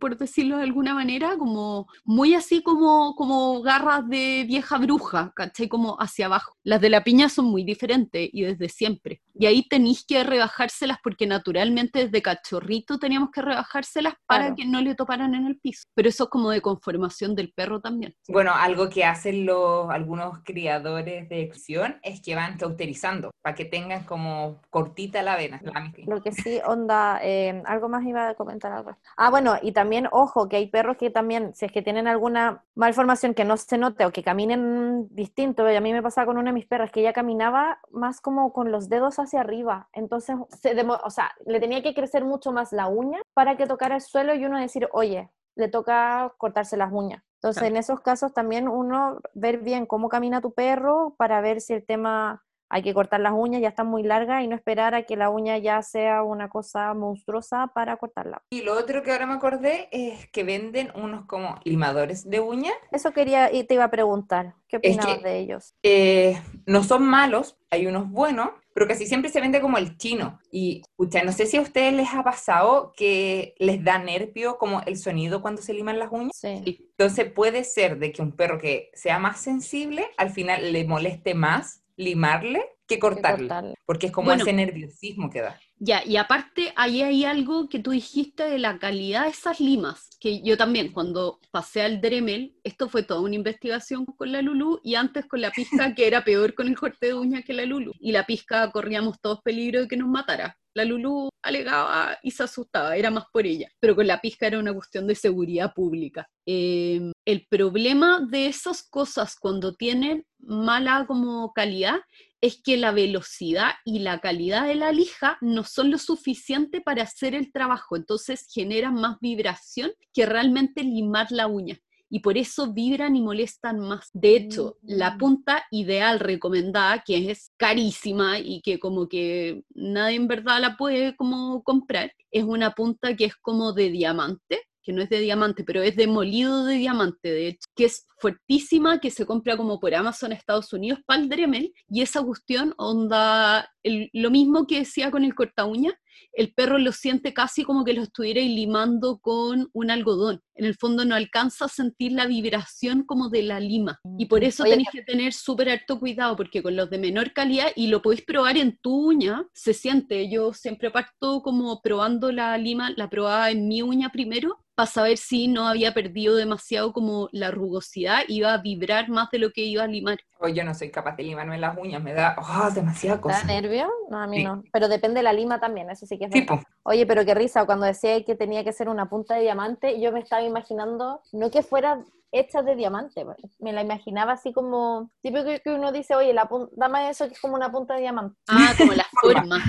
por decirlo de alguna manera, como muy así como, como garras de vieja bruja, ¿cachai? Como hacia abajo. Las de la piña son muy diferentes y desde siempre. Y ahí tenéis que rebajárselas porque naturalmente desde cachorrito teníamos que rebajárselas para que no le toparan en el piso. Pero eso es como de conformación del perro también. Bueno, algo que hacen los, algunos criadores de acción es que van cauterizando para que tengan como cortita la vena. Lo que sí, onda, eh, algo más iba a comentar algo. Ah, bueno, y también, ojo, que hay perros que también, si es que tienen alguna malformación que no se note o que caminen distinto, a mí me pasaba con una de mis perras que ella caminaba más como con los dedos hacia arriba, entonces, se o sea, le tenía que crecer mucho más la uña para que tocara el suelo y uno decir, oye, le toca cortarse las uñas Entonces, Claro. en esos casos también uno ver bien cómo camina tu perro para ver si el tema hay que cortar las uñas, ya están muy largas y no esperar a que la uña ya sea una cosa monstruosa para cortarla. Y lo otro que ahora me acordé es que venden unos como limadores de uñas. Eso quería y te iba a preguntar, ¿qué Es opinabas que- de ellos? Eh, no son malos, hay unos buenos, pero casi siempre se vende como el chino. Y, escucha, no sé si a ustedes les ha pasado que les da nervio como el sonido cuando se liman las uñas. Sí. Entonces puede ser de que un perro que sea más sensible, al final le moleste más limarle que que cortarle, porque es como Bueno. ese nerviosismo que da. Ya, y aparte, ahí hay algo que tú dijiste de la calidad de esas limas, que yo también, cuando pasé al Dremel, esto fue toda una investigación con la Lulu, y antes con la pizca, que era peor con el corte de uñas que la Lulu. Y la pizca corríamos todos peligro de que nos matara. La Lulu alegaba y se asustaba, era más por ella. Pero con la pizca era una cuestión de seguridad pública. Eh, el problema de esas cosas cuando tienen mala como calidad es que la velocidad y la calidad de la lija no son lo suficiente para hacer el trabajo, entonces generan más vibración que realmente limar la uña. Y por eso vibran y molestan más. De hecho, la Mm. punta ideal recomendada, que es carísima y que como que nadie en verdad la puede como comprar, es una punta que es como de diamante, que no es de diamante, pero es de molido de diamante, de hecho, que es fuertísima, que se compra como por Amazon Estados Unidos para el Dremel, y esa cuestión onda el- lo mismo que decía con el corta uña, el perro lo siente casi como que lo estuviera limando con un algodón. En el fondo no alcanza a sentir la vibración como de la lima. Y por eso Oye, tenéis que tener súper harto cuidado, porque con los de menor calidad, y lo podéis probar en tu uña, se siente. Yo siempre parto como probando la lima, la probaba en mi uña primero, para saber si no había perdido demasiado como la rugosidad, iba a vibrar más de lo que iba a limar. O yo no soy capaz de limarme las uñas, me da oh, demasiada ¿Te da No, a mí Sí. no. Pero depende de la lima también, eso sí que es verdad. Oye, pero qué risa, cuando decía que tenía que ser una punta de diamante, yo me estaba imaginando, no que fuera hecha de diamante, pues, me la imaginaba así como, típico que uno dice, oye, la pun- dame eso que es como una punta de diamante. Ah, como la forma.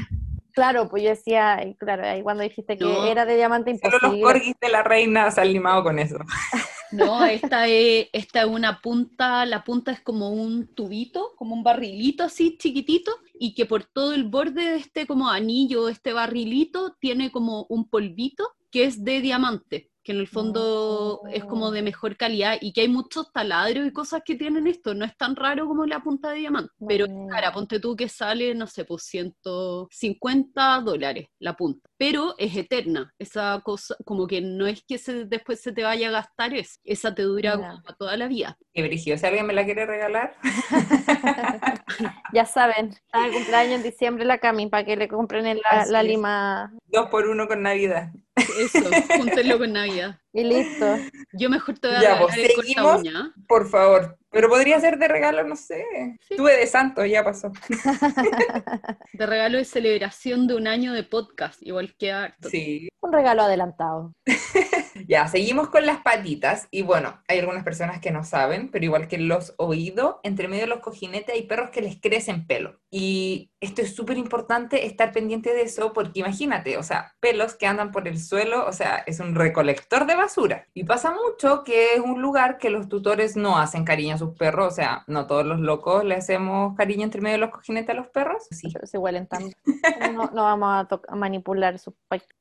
Claro, pues yo decía, claro, ahí cuando dijiste que No. era de diamante Solo los imposible. corgis de la reina se han limado con eso. No, esta es, esta es una punta, la punta es como un tubito, como un barrilito así chiquitito, y que por todo el borde de este como anillo, este barrilito, tiene como un polvito que es de diamante, que en el fondo es como de mejor calidad, y que hay muchos taladros y cosas que tienen esto, no es tan raro como la punta de diamante, pero cara, ponte tú que sale, no sé, pues 150 dólares la punta, pero es eterna, esa cosa, como que no es que se, después se te vaya a gastar, es, esa te dura como toda la vida. Qué brígido. Si alguien me la quiere regalar, Ya saben, está el cumpleaños en diciembre la Cami para que le compren el- la, lima. Dos por uno con Navidad. Eso, júntenlo con Navidad. y listo. Yo mejor te voy a Ya, regalar pues, el seguimos. uña. Por favor. Pero podría ser de regalo, no sé. Sí. Tuve de santo, ya pasó. De regalo de celebración de un año de podcast, igual que harto. Sí. Un regalo adelantado. Ya, seguimos con las patitas. Y bueno, hay algunas personas que no saben, pero igual que los oídos, entre medio de los cojinetes hay perros que les crecen pelo. Y esto es súper importante estar pendiente de eso, porque imagínate, o sea, pelos que andan por el suelo, o sea, es un recolector de basura. Y pasa mucho que es un lugar que los tutores no hacen cariño a sus perros, o sea, no todos los locos le hacemos cariño entre medio de los cojinetes a los perros. Sí. Pero se huelen tanto. No, no vamos a, a manipular sus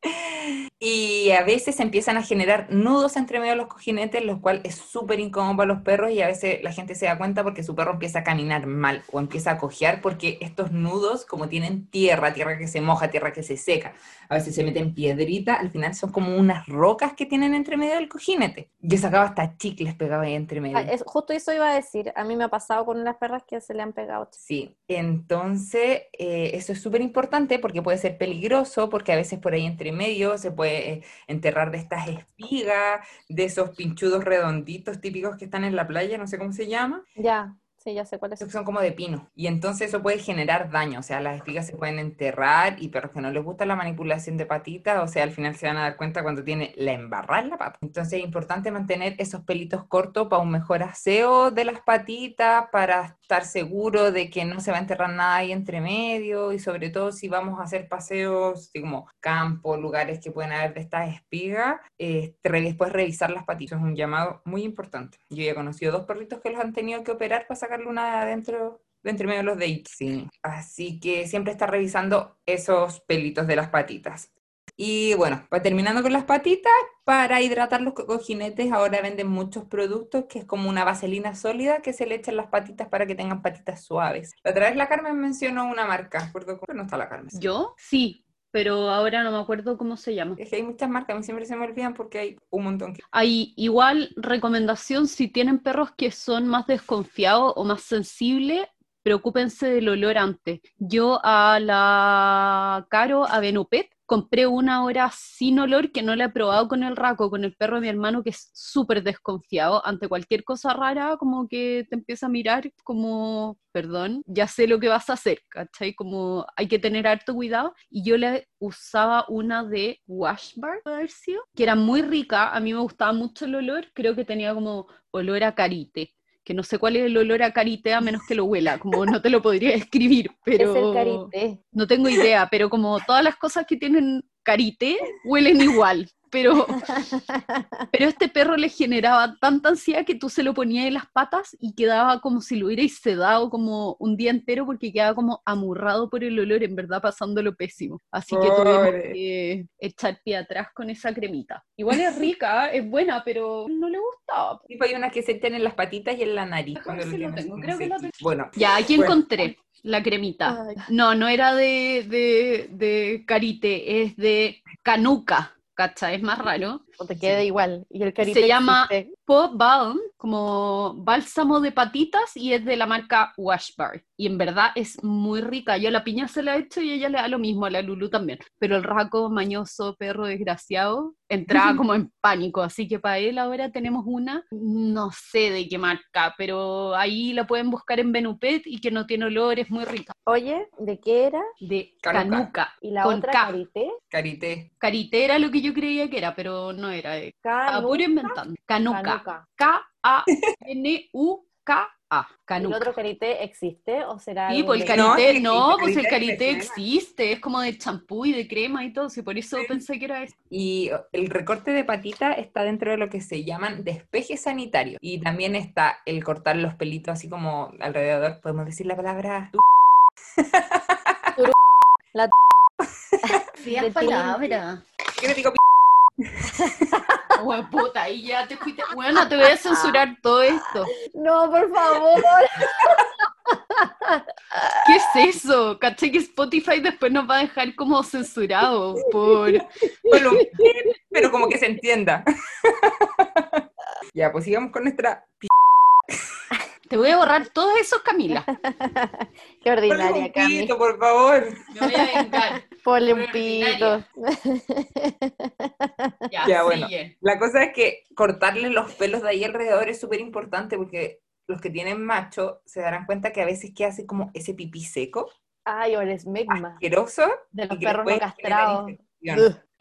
Y a veces empiezan a generar nudos entre medio de los cojinetes, lo cual es súper incómodo para los perros y a veces la gente se da cuenta porque su perro empieza a caminar mal o empieza a cojear porque estos nudos, como tienen tierra, tierra que se moja, tierra que se seca, a veces se meten piedrita, al final son como unas rocas que tienen entre medio del cojinete. Yo sacaba hasta chicles pegaba ahí entre medio. Ah, es- justo eso iba a decir. A mí me ha pasado con unas perras que se le han pegado. Sí, entonces eh, eso es súper importante porque puede ser peligroso, porque a veces por ahí entre medio se puede eh, enterrar de estas espigas, de esos pinchudos redonditos típicos que están en la playa, no sé cómo se llama, Ya, sí, ya sé cuál es. esos que son como de pino. Y entonces eso puede generar daño, o sea, las espigas se pueden enterrar y perros que no les gusta la manipulación de patitas, o sea, al final se van a dar cuenta cuando tiene la embarrar la pata. Entonces es importante mantener esos pelitos cortos para un mejor aseo de las patitas, para estar seguro de que no se va a enterrar nada ahí entre medio y sobre todo si vamos a hacer paseos como campo, lugares que pueden haber de estas espigas, eh, después revisar las patitas. Es un llamado muy importante. Yo ya he conocido dos perritos que los han tenido que operar para sacarle una de adentro de entre medio de los deditos. Sí. Así que siempre está revisando esos pelitos de las patitas. Y bueno, terminando con las patitas, para hidratar los cojinetes ahora venden muchos productos que es como una vaselina sólida que se le echan las patitas para que tengan patitas suaves. La otra vez la Carmen mencionó una marca, porque no está la Carmen. ¿Yo? Sí, pero ahora no me acuerdo cómo se llama. Es que hay muchas marcas, a mí siempre se me olvidan porque hay un montón. Hay igual recomendación si tienen perros que son más desconfiados o más sensibles, preocúpense del olor antes. Yo a la Caro, a compré una hora sin olor que no la he probado con el raco, con el perro de mi hermano que es súper desconfiado ante cualquier cosa rara, como que te empieza a mirar como, perdón, ya sé lo que vas a hacer, ¿cachai? Como hay que tener harto cuidado. Y yo le usaba una de Washbar, que era muy rica, a mí me gustaba mucho el olor, creo que tenía como olor a carite que no sé cuál es el olor a karité a menos que lo huela, como no te lo podría escribir, pero... Es el karité. No tengo idea, pero como todas las cosas que tienen karité huelen igual pero, pero este perro le generaba tanta ansiedad que tú se lo ponías en las patas y quedaba como si lo hubierais sedado como un día entero porque quedaba como amurrado por el olor, en verdad pasándolo pésimo. Así que tuvimos que echar pie atrás con esa cremita. Igual es rica, es buena, pero no le gustaba. Sí, hay unas que se echan en las patitas y en la nariz. lo tengo, creo que lo tengo. Bueno. Ya, aquí encontré la cremita. No, no era de, de, de carite, es de canuca. ¿Cacha? Es más raro. O te queda igual. Y el Se llama Pop Balm, como bálsamo de patitas, y es de la marca Washbar. Y en verdad es muy rica. Yo la piña se la he hecho y ella le da lo mismo, a la Lulu también. Pero el raco, mañoso, perro desgraciado, entraba como en pánico. Así que para él ahora tenemos una, no sé de qué marca, pero ahí la pueden buscar en Benupet y que no tiene olor, es muy rica. Oye, ¿de qué era? De canuca. ¿Y la otra, Carité? Carité. Carité era lo que yo creía que era, pero no era. de puro inventando. Canuca. K-A-N-U-K. a ¿El otro karité existe o será? Sí, pues el karité no, pues el karité existe, es como de champú y de crema y todo, y por eso pensé que era eso. Y el recorte de patita está dentro de lo que se llaman despeje sanitario. Y también está el cortar los pelitos así como alrededor, podemos decir la palabra... la sí, palabra. ¿Qué le digo? Bueno, puta, y ya te fuiste. Bueno, te voy a censurar todo esto. No, por favor. ¿Qué es eso? Caché que Spotify después nos va a dejar como censurado por. Bueno, pero como que se entienda. Ya, pues sigamos con nuestra. Te voy a borrar todos esos, Camila. Qué ordinaria, Camila. por favor. Me voy a vengar. Ponle un pito. Ya, bueno. La cosa es que cortarle los pelos de ahí alrededor es súper importante porque los que tienen macho se darán cuenta que a veces que hace como ese pipí seco. Ay, o el esmegma. Asqueroso. De los perros no castrados.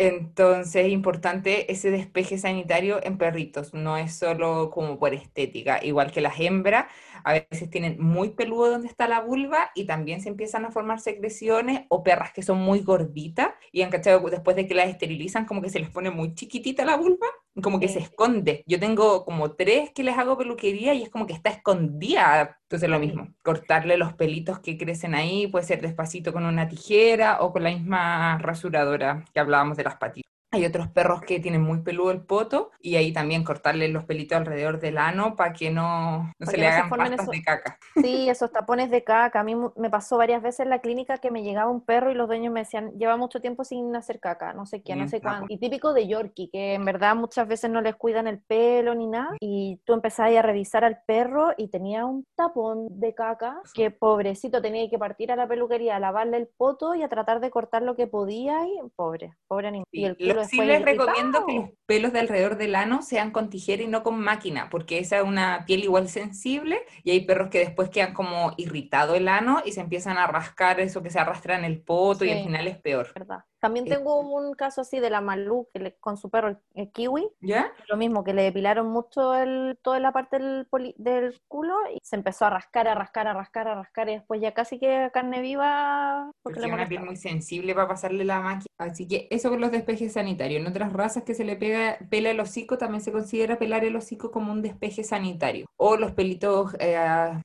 Entonces es importante ese despeje sanitario en perritos, no es solo como por estética, igual que las hembras, a veces tienen muy peludo donde está la vulva y también se empiezan a formar secreciones o perras que son muy gorditas y han cachado después de que las esterilizan como que se les pone muy chiquitita la vulva, como que se esconde. Yo tengo como tres que les hago peluquería y es como que está escondida. Entonces lo mismo, cortarle los pelitos que crecen ahí, puede ser despacito con una tijera o con la misma rasuradora que hablábamos de las patitas. Hay otros perros que tienen muy peludo el poto y ahí también cortarle los pelitos alrededor del ano para que no, no se le hagan pastas de caca. Sí, esos tapones de caca. A mí me pasó varias veces en la clínica que me llegaba un perro y los dueños me decían, lleva mucho tiempo sin hacer caca, no sé qué, no sé cuándo. Y típico de Yorkie, que en verdad muchas veces no les cuidan el pelo ni nada. Y tú empezabas a revisar al perro y tenía un tapón de caca que pobrecito tenía que partir a la peluquería a lavarle el poto y a tratar de cortar lo que podía y pobre, pobre animal. y el sí les recomiendo que los pelos de alrededor del ano sean con tijera y no con máquina, porque esa es una piel igual sensible y hay perros que después quedan como irritado el ano y se empiezan a rascar eso que se arrastra en el poto y al final es peor. ¿verdad? También Eh, tengo un caso así de la Malú que le- con su perro, el, el kiwi. ¿Ya? Lo mismo, que le depilaron mucho el, toda la parte del, poli- del culo y se empezó a rascar, a rascar, a rascar, a rascar y después ya casi que carne viva porque es una piel muy sensible para pasarle la máquina. Así que eso con los despejes sanitarios. En otras razas que se le pega, pela el hocico, también se considera pelar el hocico como un despeje sanitario. O los pelitos eh,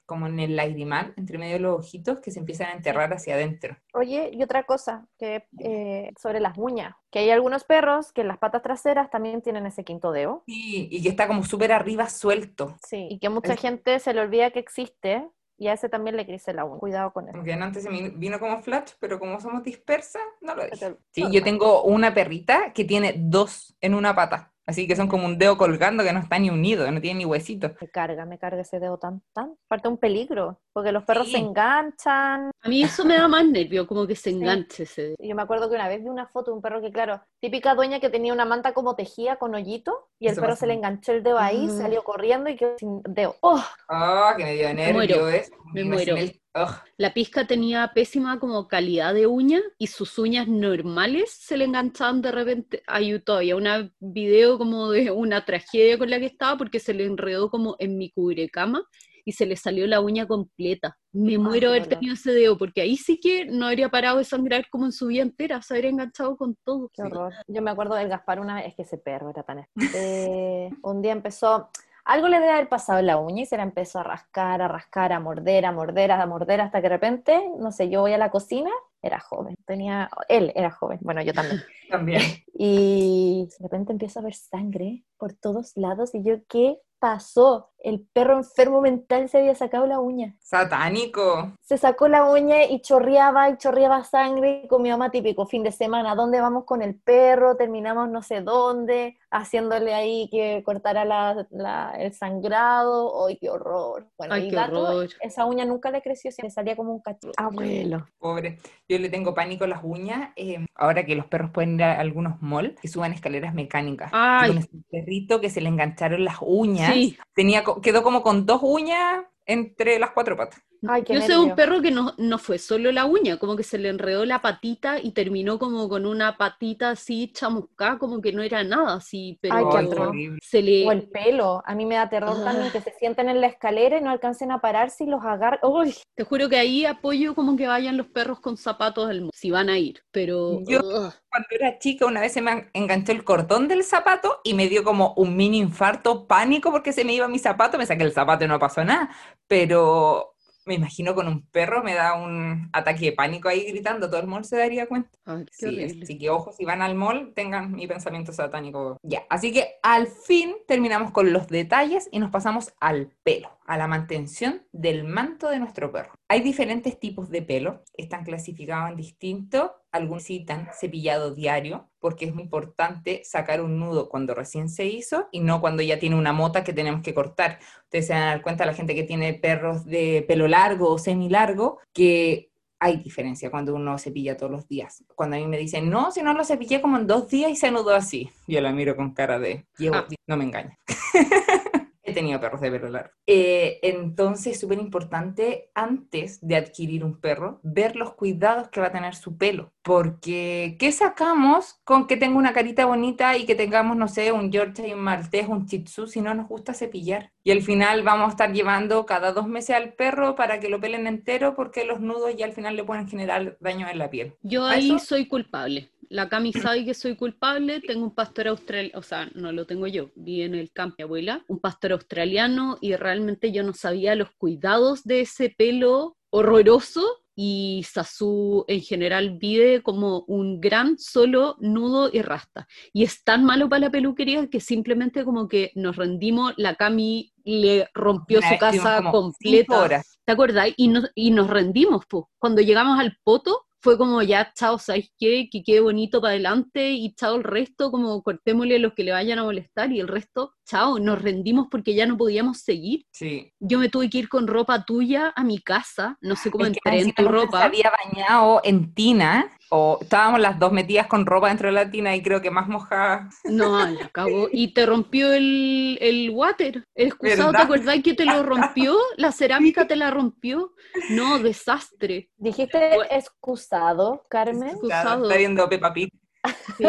como en el lagrimal, entre medio de los ojitos, que se empiezan a enterrar hacia adentro. Oye, y otra cosa que eh, sobre las uñas, que hay algunos perros que en las patas traseras también tienen ese quinto dedo. Sí, y que está como súper arriba suelto. Sí, y que mucha Es- gente se le olvida que existe y a ese también le crece la uña. Cuidado con eso. Aunque antes se me vino como flash, pero como somos dispersas, no lo dije. Sí, yo tengo una perrita que tiene dos en una pata. Así que son como un dedo colgando que no está ni unido, no tiene ni huesito. Me carga, me carga ese dedo tan, tan. Aparte un peligro, porque los perros se enganchan. A mí eso me da más nervio, como que se Sí. enganche ese. Yo me acuerdo que una vez vi una foto de un perro que, claro, típica dueña que tenía una manta como tejida con hoyito y el Eso perro pasa se le enganchó el dedo ahí, Ah. salió corriendo y quedó sin dedo. ¡Oh! Ah, que me dio nervio muero, eso. me muero. el- ugh. La pizca tenía pésima como calidad de uña y sus uñas normales se le enganchaban de repente. Hay todavía un video como de una tragedia con la que estaba porque se le enredó como en mi cubrecama y se le salió la uña completa. Me muero qué haber tenido ese dedo porque ahí sí que no habría parado de sangrar como en su vida entera, se habría enganchado con todo. Qué horror. Yo me acuerdo del Gaspar una vez, es que ese perro era tan... este, un día empezó, algo le debe haber pasado en la uña y se la empezó a rascar, a rascar, a morder, a morder, a morder, hasta que de repente, no sé, yo voy a la cocina, era joven, tenía, él era joven, bueno, yo también. También. Y de repente empiezo a ver sangre por todos lados y yo, ¿qué pasó? El perro enfermo mental se había sacado la uña. Satánico. Se sacó la uña y chorreaba y chorreaba sangre y con mi mamá típico fin de semana, ¿dónde vamos con el perro? Terminamos no sé dónde, haciéndole ahí que cortara la- la- el sangrado. ¡Ay, qué horror! Bueno, Ay, qué gato, horror. esa uña nunca le creció, se le salía como un cachorro. Abuelo. Pobre. Yo le tengo pánico a las uñas. eh, ahora que los perros pueden ir a algunos malls que suban escaleras mecánicas. Ay. conocí un perrito que se le engancharon las uñas. Sí, Tenía, quedó como con dos uñas entre las cuatro patas. Ay, qué yo sé de un nervio. perro que no, no fue solo la uña, como que se le enredó la patita y terminó como con una patita así chamuscada, como que no era nada así, pero Ay, qué se le... O el pelo. A mí me da terror también Ah. que se sienten en la escalera y no alcancen a pararse y los agarren. ¡Uy! Te juro que ahí apoyo como que vayan los perros con zapatos al si van a ir, pero Yo- ugh, Cuando era chica, una vez se me enganchó el cordón del zapato y me dio como un mini infarto, pánico porque se me iba mi zapato. Me saqué el zapato y no pasó nada. Pero me imagino con un perro me da un ataque de pánico ahí gritando. Todo el mall se daría cuenta. ay, Sí, así que ojo, si van al mall, tengan mi pensamiento satánico. Ya, así que al fin terminamos con los detalles y nos pasamos al pelo, a la mantención del manto de nuestro perro. Hay diferentes tipos de pelo, están clasificados en distintos. Algunos citan cepillado diario, porque es muy importante sacar un nudo cuando recién se hizo y no cuando ya tiene una mota que tenemos que cortar. Ustedes se van a dar cuenta, la gente que tiene perros de pelo largo o semilargo, que hay diferencia cuando uno cepilla todos los días. Cuando a mí me dicen, no, si no lo cepillé como en dos días y se anudó así. Yo la miro con cara de, llevo, Ah. no me engaña. He tenido perros de pelo largo. Eh, entonces, es súper importante antes de adquirir un perro, ver los cuidados que va a tener su pelo. Porque, ¿qué sacamos con que tenga una carita bonita y que tengamos, no sé, un Yorkshire, un Maltés, un Shih Tzu, si no nos gusta cepillar? Y al final vamos a estar llevando cada dos meses al perro para que lo pelen entero porque los nudos ya al final le pueden generar daño en la piel. Yo ¿A ahí eso? soy culpable. La Cami sabe que soy culpable. Tengo un pastor australiano, o sea, no lo tengo yo, vi en el campo mi abuela, un pastor australiano y realmente yo no sabía los cuidados de ese pelo horroroso y Sasu en general vive como un gran solo nudo y rasta. Y es tan malo para la peluquería que simplemente como que nos rendimos, la Cami le rompió su casa completa. ¿Te acordás? Y nos, y nos rendimos, po. Cuando llegamos al poto, fue como ya, chao, ¿sabes qué? Que quede bonito para adelante y chao el resto, como cortémosle los que le vayan a molestar y el resto chao, nos rendimos porque ya no podíamos seguir. Sí. Yo me tuve que ir con ropa tuya a mi casa, no sé cómo Es que entré en tu Se ropa. había bañado en tina, o estábamos las dos metidas con ropa dentro de la tina y creo que más mojada. No, la cagó. Y te rompió el, el water. El excusado, ¿te acordás que te lo rompió? La cerámica te la rompió. No, desastre. Dijiste excusado, Carmen. Excusado. Está viendo Peppa Pig. Sí.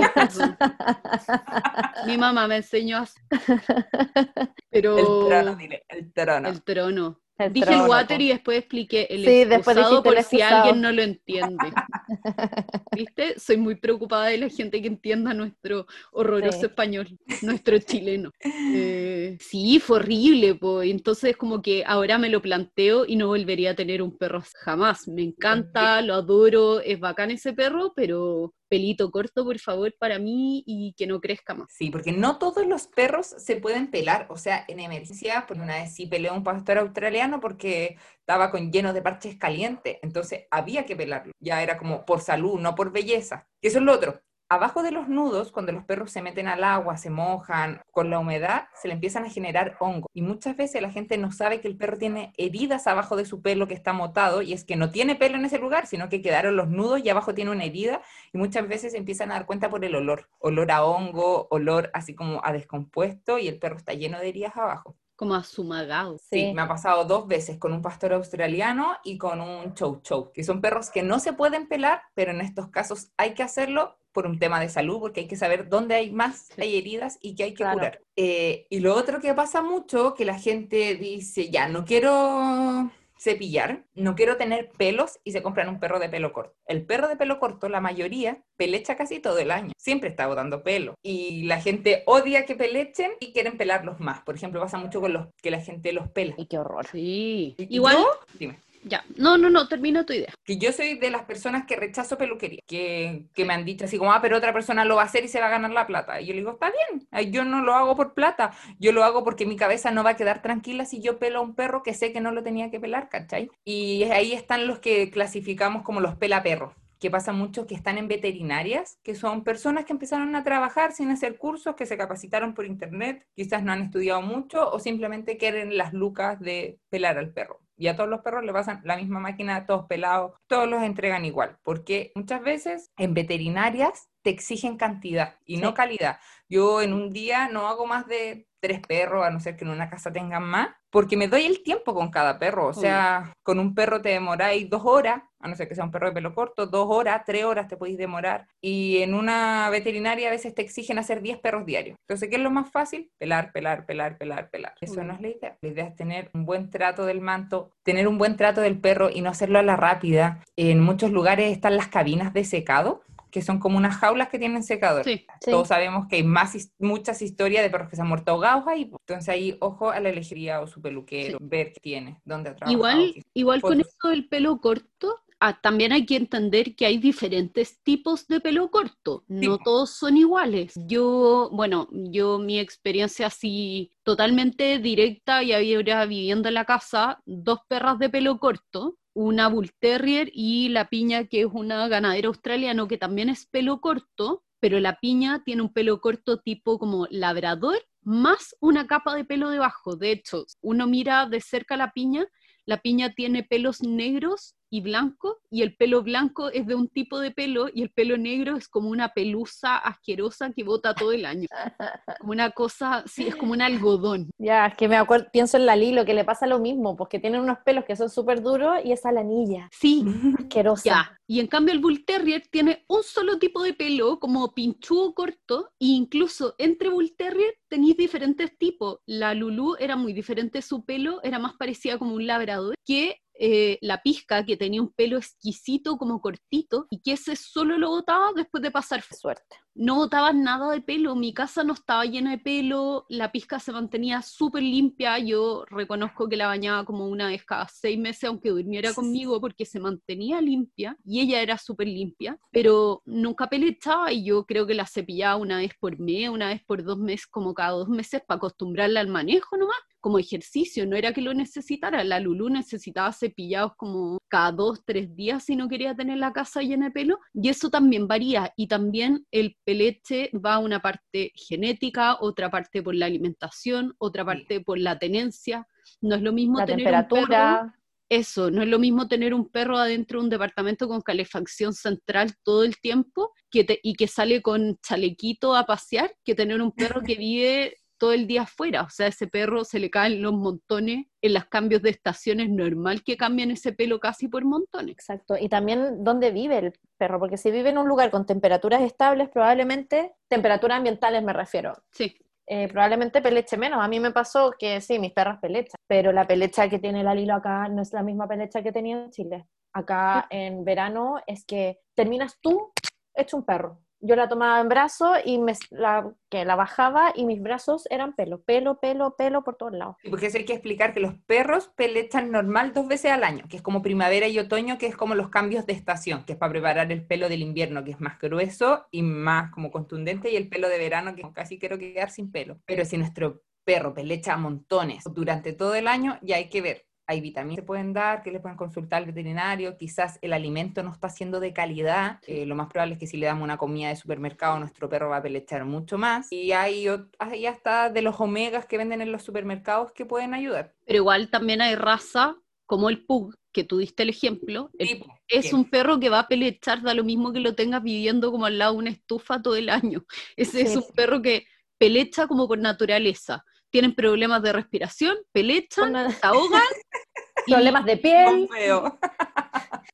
Mi mamá me enseñó a... Pero... El trono, dile, el trono. El trono. El Dije trono, el water y después expliqué el Sí, excusado por el si excusado. alguien no lo entiende. ¿Viste? Soy muy preocupada de la gente que entienda nuestro horroroso Sí. español, nuestro chileno. Eh, sí, fue horrible, po. y entonces como que ahora me lo planteo y no volvería a tener un perro jamás. Me encanta, lo adoro, es bacán ese perro, pero pelito corto, por favor, para mí y que no crezca más. Sí, porque no todos los perros se pueden pelar. O sea, en emergencia, por una vez sí peleó un pastor australiano porque estaba con lleno de parches calientes. Entonces había que pelarlo. Ya era como por salud, no por belleza. Y eso es lo otro. Abajo de los nudos, cuando los perros se meten al agua, se mojan, con la humedad, se le empiezan a generar hongos. Y muchas veces la gente no sabe que el perro tiene heridas abajo de su pelo que está motado, y es que no tiene pelo en ese lugar, sino que quedaron los nudos y abajo tiene una herida, y muchas veces se empiezan a dar cuenta por el olor. Olor a hongo, olor así como a descompuesto, y el perro está lleno de heridas abajo. Como asumagado. Sí, Sí. me ha pasado dos veces con un pastor australiano y con un chow chow, que son perros que no se pueden pelar, pero en estos casos hay que hacerlo por un tema de salud, porque hay que saber dónde hay más, Sí. hay heridas y que hay que Claro. curar. Eh, y lo otro que pasa mucho, que la gente dice, ya, no quiero cepillar, no quiero tener pelos y se compran un perro de pelo corto. El perro de pelo corto, la mayoría, pelecha casi todo el año. Siempre está botando pelo. Y la gente odia que pelechen y quieren pelarlos más. Por ejemplo, pasa mucho con los que la gente los pela. Y qué horror. Sí. Y Igual, yo, dime, ya. No, no, no, termina tu idea. que yo soy de las personas que rechazo peluquería, que, que me han dicho así como, ah, pero otra persona lo va a hacer y se va a ganar la plata. Y yo le digo, está bien, yo no lo hago por plata, yo lo hago porque mi cabeza no va a quedar tranquila si yo pelo a un perro que sé que no lo tenía que pelar, ¿cachai? Y ahí están los que clasificamos como los pelaperros que pasa mucho que están en veterinarias, que son personas que empezaron a trabajar sin hacer cursos, que se capacitaron por internet, quizás no han estudiado mucho o simplemente quieren las lucas de pelar al perro. Y a todos los perros le pasan la misma máquina, todos pelados, todos los entregan igual, porque muchas veces en veterinarias te exigen cantidad y no calidad. Yo en un día no hago más de tres perros, a no ser que en una casa tengan más, porque me doy el tiempo con cada perro. O sea, con un perro te demoráis dos horas, a no ser que sea un perro de pelo corto, dos horas, tres horas te podéis demorar. Y en una veterinaria a veces te exigen hacer 10 perros diarios. Entonces, ¿qué es lo más fácil? Pelar, pelar, pelar, pelar, pelar. Eso no es la idea. La idea es tener un buen trato del manto, tener un buen trato del perro y no hacerlo a la rápida. En muchos lugares están las cabinas de secado que son como unas jaulas que tienen secador. Sí. Sí. Todos sabemos que hay más, muchas historias de perros que se han muerto ahogados ahí. Entonces ahí, ojo a la elegiría o su peluquero, ver qué tiene, dónde ha trabajado. Igual, igual con eso del pelo corto, ah, también hay que entender que hay diferentes tipos de pelo corto, no todos son iguales. Yo, bueno, yo mi experiencia así totalmente directa y había viviendo en la casa dos perras de pelo corto, una Bull Terrier y la piña que es una ganadera australiana que también es pelo corto, pero la piña tiene un pelo corto tipo como labrador más una capa de pelo debajo. De hecho, uno mira de cerca la piña la piña tiene pelos negros y blancos, y el pelo blanco es de un tipo de pelo, y el pelo negro es como una pelusa asquerosa que bota todo el año. Como una cosa, sí, es como un algodón. Ya, es que me acuerdo, pienso en la Lilo, que le pasa lo mismo, porque tienen unos pelos que son súper duros y esa lanilla, Sí, asquerosa. ya. Y en cambio el Bull Terrier tiene un solo tipo de pelo, como pinchudo corto, e incluso entre Bull Terrier tenéis diferentes tipos. La Lulu era muy diferente su pelo, era más parecida como un labrador, que eh, la pizca, que tenía un pelo exquisito, como cortito, y que ese solo lo botaba después de pasar suerte. No botaba nada de pelo, mi casa no estaba llena de pelo, la pizca se mantenía súper limpia, yo reconozco que la bañaba como una vez cada seis meses, aunque durmiera conmigo, porque se mantenía limpia, y ella era súper limpia, pero nunca pelechaba, y yo creo que la cepillaba una vez por mes, una vez por dos meses, como cada dos meses, para acostumbrarla al manejo nomás, como ejercicio, no era que lo necesitara. La Lulu necesitaba cepillados como cada dos, tres días si no quería tener la casa llena de pelo, y eso también varía. Y también el peleche va a una parte genética, otra parte por la alimentación, otra parte por la tenencia. No es lo mismo La tener temperatura. un perro eso, no es lo mismo tener un perro adentro de un departamento con calefacción central todo el tiempo que te- y que sale con chalequito a pasear que tener un perro que vive todo el día afuera. O sea, ese perro se le caen los montones en los cambios de estaciones, normal que cambien ese pelo casi por montones. Exacto. Y también dónde vive el perro, porque si vive en un lugar con temperaturas estables, probablemente, temperaturas ambientales me refiero, Sí, eh, probablemente peleche menos. A mí me pasó que sí, mis perras pelechan, pero la pelecha que tiene la Lilo acá no es la misma pelecha que tenía en Chile. Acá en verano es que terminas tú hecho un perro. Yo la tomaba en brazo y me, la, que la bajaba y mis brazos eran pelo, pelo, pelo, pelo por todos lados. Sí, Porque eso hay que explicar que los perros pelechan normal dos veces al año, que es como primavera y otoño, que es como los cambios de estación, que es para preparar el pelo del invierno, que es más grueso y más como contundente, y el pelo de verano, que casi quiero quedar sin pelo. Pero si nuestro perro pelecha a montones durante todo el año, ya hay que ver. Hay vitaminas que pueden dar, que le pueden consultar al veterinario, quizás el alimento no está siendo de calidad, eh, lo más probable es que si le damos una comida de supermercado, nuestro perro va a pelechar mucho más. Y hay, hay hasta de los omegas que venden en los supermercados que pueden ayudar. pero igual también hay raza como el pug, que tú diste el ejemplo. El Tipo, es un perro que va a pelechar, da lo mismo que lo tengas viviendo como al lado de una estufa todo el año. Ese es Sí. un perro que pelecha como por naturaleza. Tienen problemas de respiración, pelechan, se ahogan y, Problemas de piel.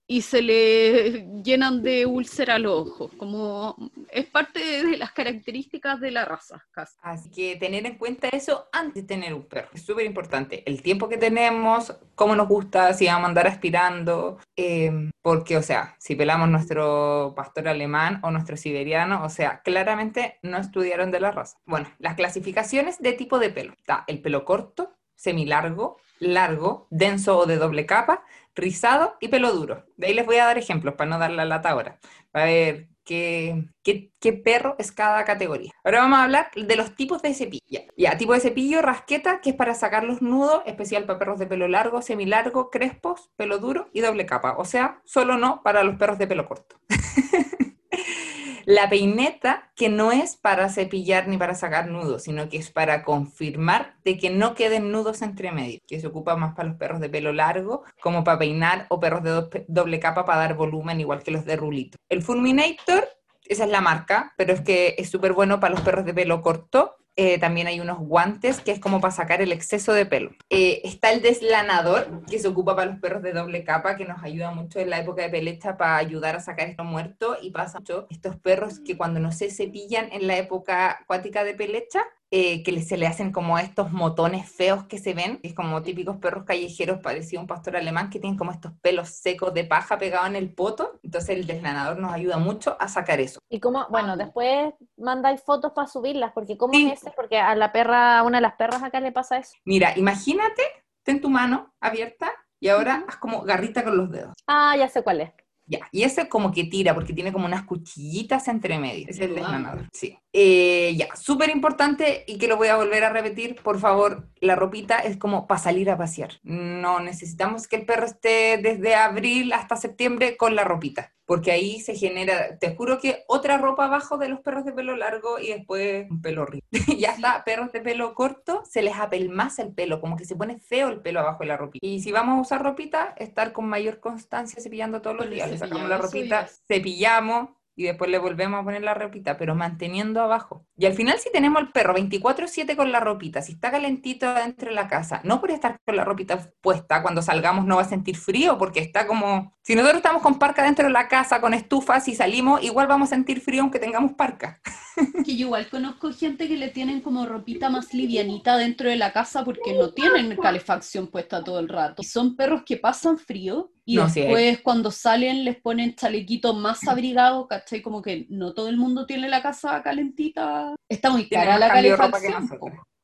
Y se le llenan de úlcera los ojos. Como es parte de las características de la raza, casi. Así que tener en cuenta eso antes de tener un perro. Es súper importante. El tiempo que tenemos, cómo nos gusta, si vamos a andar aspirando. eh, porque, o sea, si pelamos nuestro pastor alemán o nuestro siberiano, o sea, claramente no estudiaron de la raza. Bueno, las clasificaciones de tipo de pelo. Está el pelo corto, semilargo, largo, denso o de doble capa, rizado y pelo duro. De ahí les voy a dar ejemplos para no dar la lata ahora. A ver qué, qué, qué perro es cada categoría. Ahora vamos a hablar de los tipos de cepillo. Ya, tipo de cepillo, rasqueta, que es para sacar los nudos, especial para perros de pelo largo, semilargo, crespos, pelo duro y doble capa. O sea, solo no para los perros de pelo corto. La peineta, que no es para cepillar ni para sacar nudos, sino que es para confirmar de que no queden nudos entre medio, que se ocupa más para los perros de pelo largo, como para peinar, o perros de do- doble capa para dar volumen, igual que los de rulito. El Fulminator, esa es la marca, pero es que es súper bueno para los perros de pelo corto. Eh, también hay unos guantes que es como para sacar el exceso de pelo. Eh, está el deslanador, que se ocupa para los perros de doble capa, que nos ayuda mucho en la época de pelecha para ayudar a sacar esto muerto. Y pasa mucho estos perros que cuando no se cepillan en la época acuática de pelecha, eh, que se le hacen como estos motones feos que se ven, que es como típicos perros callejeros, parecido a un pastor alemán, que tienen como estos pelos secos de paja pegados en el poto. Entonces el deslanador nos ayuda mucho a sacar eso. Y como, bueno, después mandáis fotos para subirlas, porque ¿cómo Sí. es ese? Porque a la perra, a una de las perras acá le pasa eso. Mira, imagínate, ten tu mano abierta y ahora haz como garrita con los dedos. Ah, ya sé cuál es. Ya, y ese como que tira porque tiene como unas cuchillitas entre medio. Es el Wow. deslanador, sí. Eh, ya, súper importante y que lo voy a volver a repetir, por favor, la ropita es como para salir a pasear. No necesitamos que el perro esté desde abril hasta septiembre con la ropita, porque ahí se genera, te juro que otra ropa abajo de los perros de pelo largo y después un pelo horrible. ya está, perros de pelo corto, se les apelmaza el pelo, como que se pone feo el pelo abajo de la ropita. Y si vamos a usar ropita, estar con mayor constancia cepillando todos los días. Le sacamos la ropita, cepillamos y después le volvemos a poner la ropita, pero manteniendo abajo. Y al final si tenemos al perro 24/7 con la ropita, si está calentito dentro de la casa, no por estar con la ropita puesta, cuando salgamos no va a sentir frío porque está como... Si nosotros estamos con parca dentro de la casa, con estufas, y salimos, igual vamos a sentir frío aunque tengamos parca. Que yo igual conozco gente que le tienen como ropita más livianita dentro de la casa porque no tienen calefacción puesta todo el rato. Y son perros que pasan frío y No, sí, después cuando salen les ponen chalequito más abrigado, ¿cachai? Como que no todo el mundo tiene la casa calentita. Está muy cara la calefacción.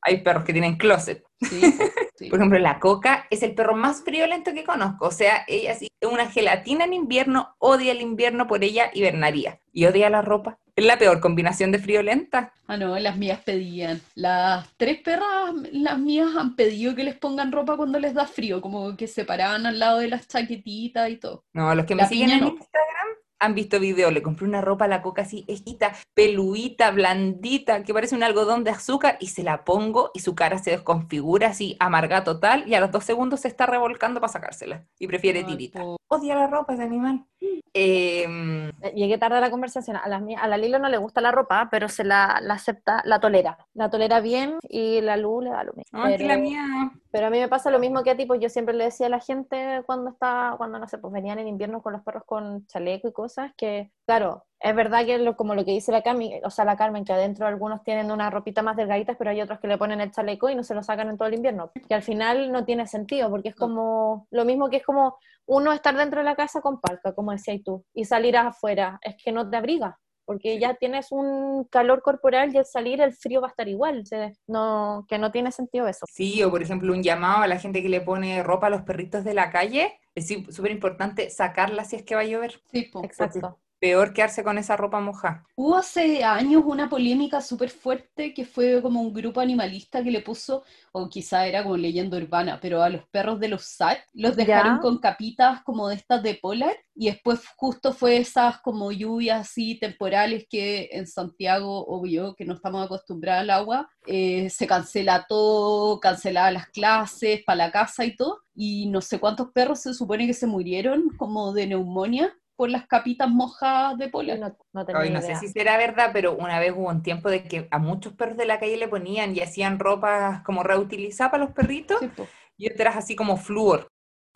Hay perros que tienen closet. Sí, sí. Por ejemplo, la coca es el perro más friolento que conozco. O sea, ella sí es una gelatina en invierno, odia el invierno, por ella hibernaría. Y odia la ropa. Es la peor combinación de friolenta. Ah, no, las mías pedían. Las tres perras, las mías han pedido que les pongan ropa cuando les da frío, como que se paraban al lado de las chaquetitas y todo. No, los que me La siguen en no. Instagram han visto videos. Le compré una ropa a la coca así, ejita, peluita, blandita, que parece un algodón de azúcar, y se la pongo y su cara se desconfigura así, amarga total, y a los dos segundos se está revolcando para sacársela. Y prefiere Ay, tirita. Odia la ropa ese animal. Em, Eh, Llegué tarde a la conversación. A la, a la Lilo no le gusta la ropa, pero se la, la acepta, la tolera. La tolera bien y la Lu le da lo mismo. no, es que la Pero- mía. Pero a mí me pasa lo mismo que a ti, pues yo siempre le decía a la gente cuando está, cuando no sé, pues venían en invierno con los perros con chaleco y cosas, que claro, es verdad que lo, como lo que dice la Cami, o sea, la Carmen, que adentro algunos tienen una ropita más delgadita, pero hay otros que le ponen el chaleco y no se lo sacan en todo el invierno, que al final no tiene sentido, porque es como lo mismo que es como uno estar dentro de la casa con parca, como decías tú, y salir afuera, es que no te abriga. Porque ya tienes un calor corporal y al salir el frío va a estar igual. o sea, no, que no tiene sentido eso. Sí, o por ejemplo, un llamado a la gente que le pone ropa a los perritos de la calle. Es sí- súper importante sacarla si es que va a llover. Sí, po. Exacto. Peor quedarse con esa ropa mojada. Hubo hace años una polémica súper fuerte que fue como un grupo animalista que le puso, o quizá era como leyenda urbana, pero a los perros de los SAT los dejaron Ya. con capitas como de estas de polar y después justo fue esas como lluvias así temporales que en Santiago, obvio, que no estamos acostumbrados al agua, eh, se cancela todo, cancelaban las clases para la casa y todo, y no sé cuántos perros se supone que se murieron como de neumonía por las capitas mojadas de polar. No, no tenía Ay, no sé si será verdad, pero una vez hubo un tiempo de que a muchos perros de la calle le ponían y hacían ropa como reutilizada para los perritos Sí, y otras así como flúor.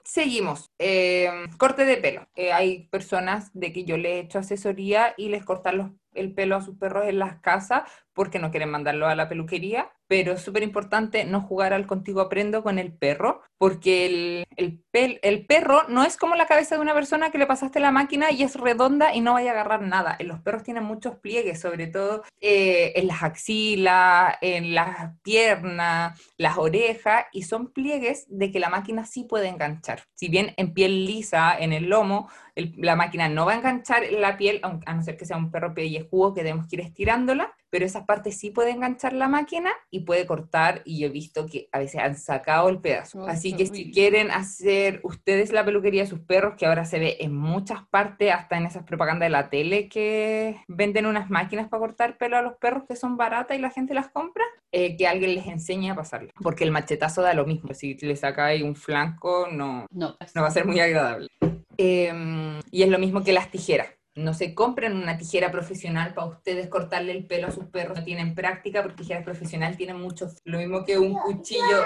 Seguimos. Eh, corte de pelo. Eh, hay personas de que yo le he hecho asesoría y les cortan los- el pelo a sus perros en las casas porque no quieren mandarlo a la peluquería, pero es súper importante no jugar al contigo aprendo con el perro, porque el, el, pel- el perro no es como la cabeza de una persona que le pasaste la máquina y es redonda y no vaya a agarrar nada. Los perros tienen muchos pliegues, sobre todo eh, en las axilas, en las piernas, las orejas, y son pliegues de que la máquina sí puede enganchar. Si bien en piel lisa, en el lomo, el- la máquina no va a enganchar la piel, a no ser que sea un perro pellejudo que debemos que ir estirándola, pero esas partes sí puede enganchar la máquina y puede cortar, y yo he visto que a veces han sacado el pedazo. Así que si quieren hacer ustedes la peluquería de sus perros, que ahora se ve en muchas partes, hasta en esas propagandas de la tele que venden unas máquinas para cortar pelo a los perros que son baratas y la gente las compra, eh, que alguien les enseñe a pasarla. Porque el machetazo da lo mismo. Si le sacáis un flanco, no, No, no va a ser muy agradable. Eh, y es lo mismo que las tijeras. No se compren una tijera profesional para ustedes cortarle el pelo a sus perros. No tienen práctica porque tijeras profesional tienen mucho. Lo mismo que un cuchillo.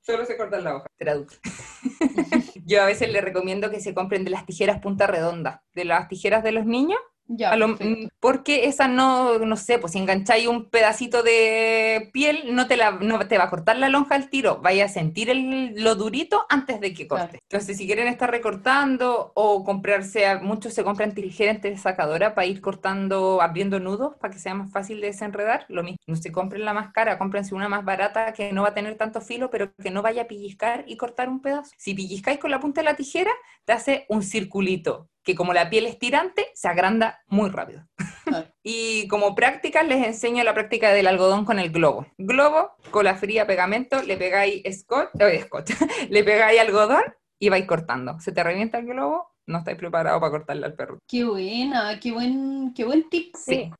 Solo se corta la hoja. Traduce. Yo a veces les recomiendo que se compren de las tijeras punta redonda. De las tijeras de los niños. Ya, lo- mm, porque esa no, no sé, pues si engancháis un pedacito de piel, no te, la, no te va a cortar la lonja al tiro, vaya a sentir el- lo durito antes de que corte. Claro. Entonces, si quieren estar recortando o comprarse, muchos se compran tijeras sacadora para ir cortando, abriendo nudos para que sea más fácil de desenredar, lo mismo. No se compren la más cara, cómprense una más barata que no va a tener tanto filo, pero que no vaya a pellizcar y cortar un pedazo. Si pellizcáis con la punta de la tijera, te hace un circulito que como la piel es tirante, se agranda muy rápido. Claro. y como práctica les enseño la práctica del algodón con el globo. Globo, cola fría, pegamento, le pegáis scotch, eh, scotch, le pegáis algodón y vais cortando. Se te revienta el globo, no estáis preparados para cortarle al perro. Qué buena, qué buen, qué buen tip. Sí.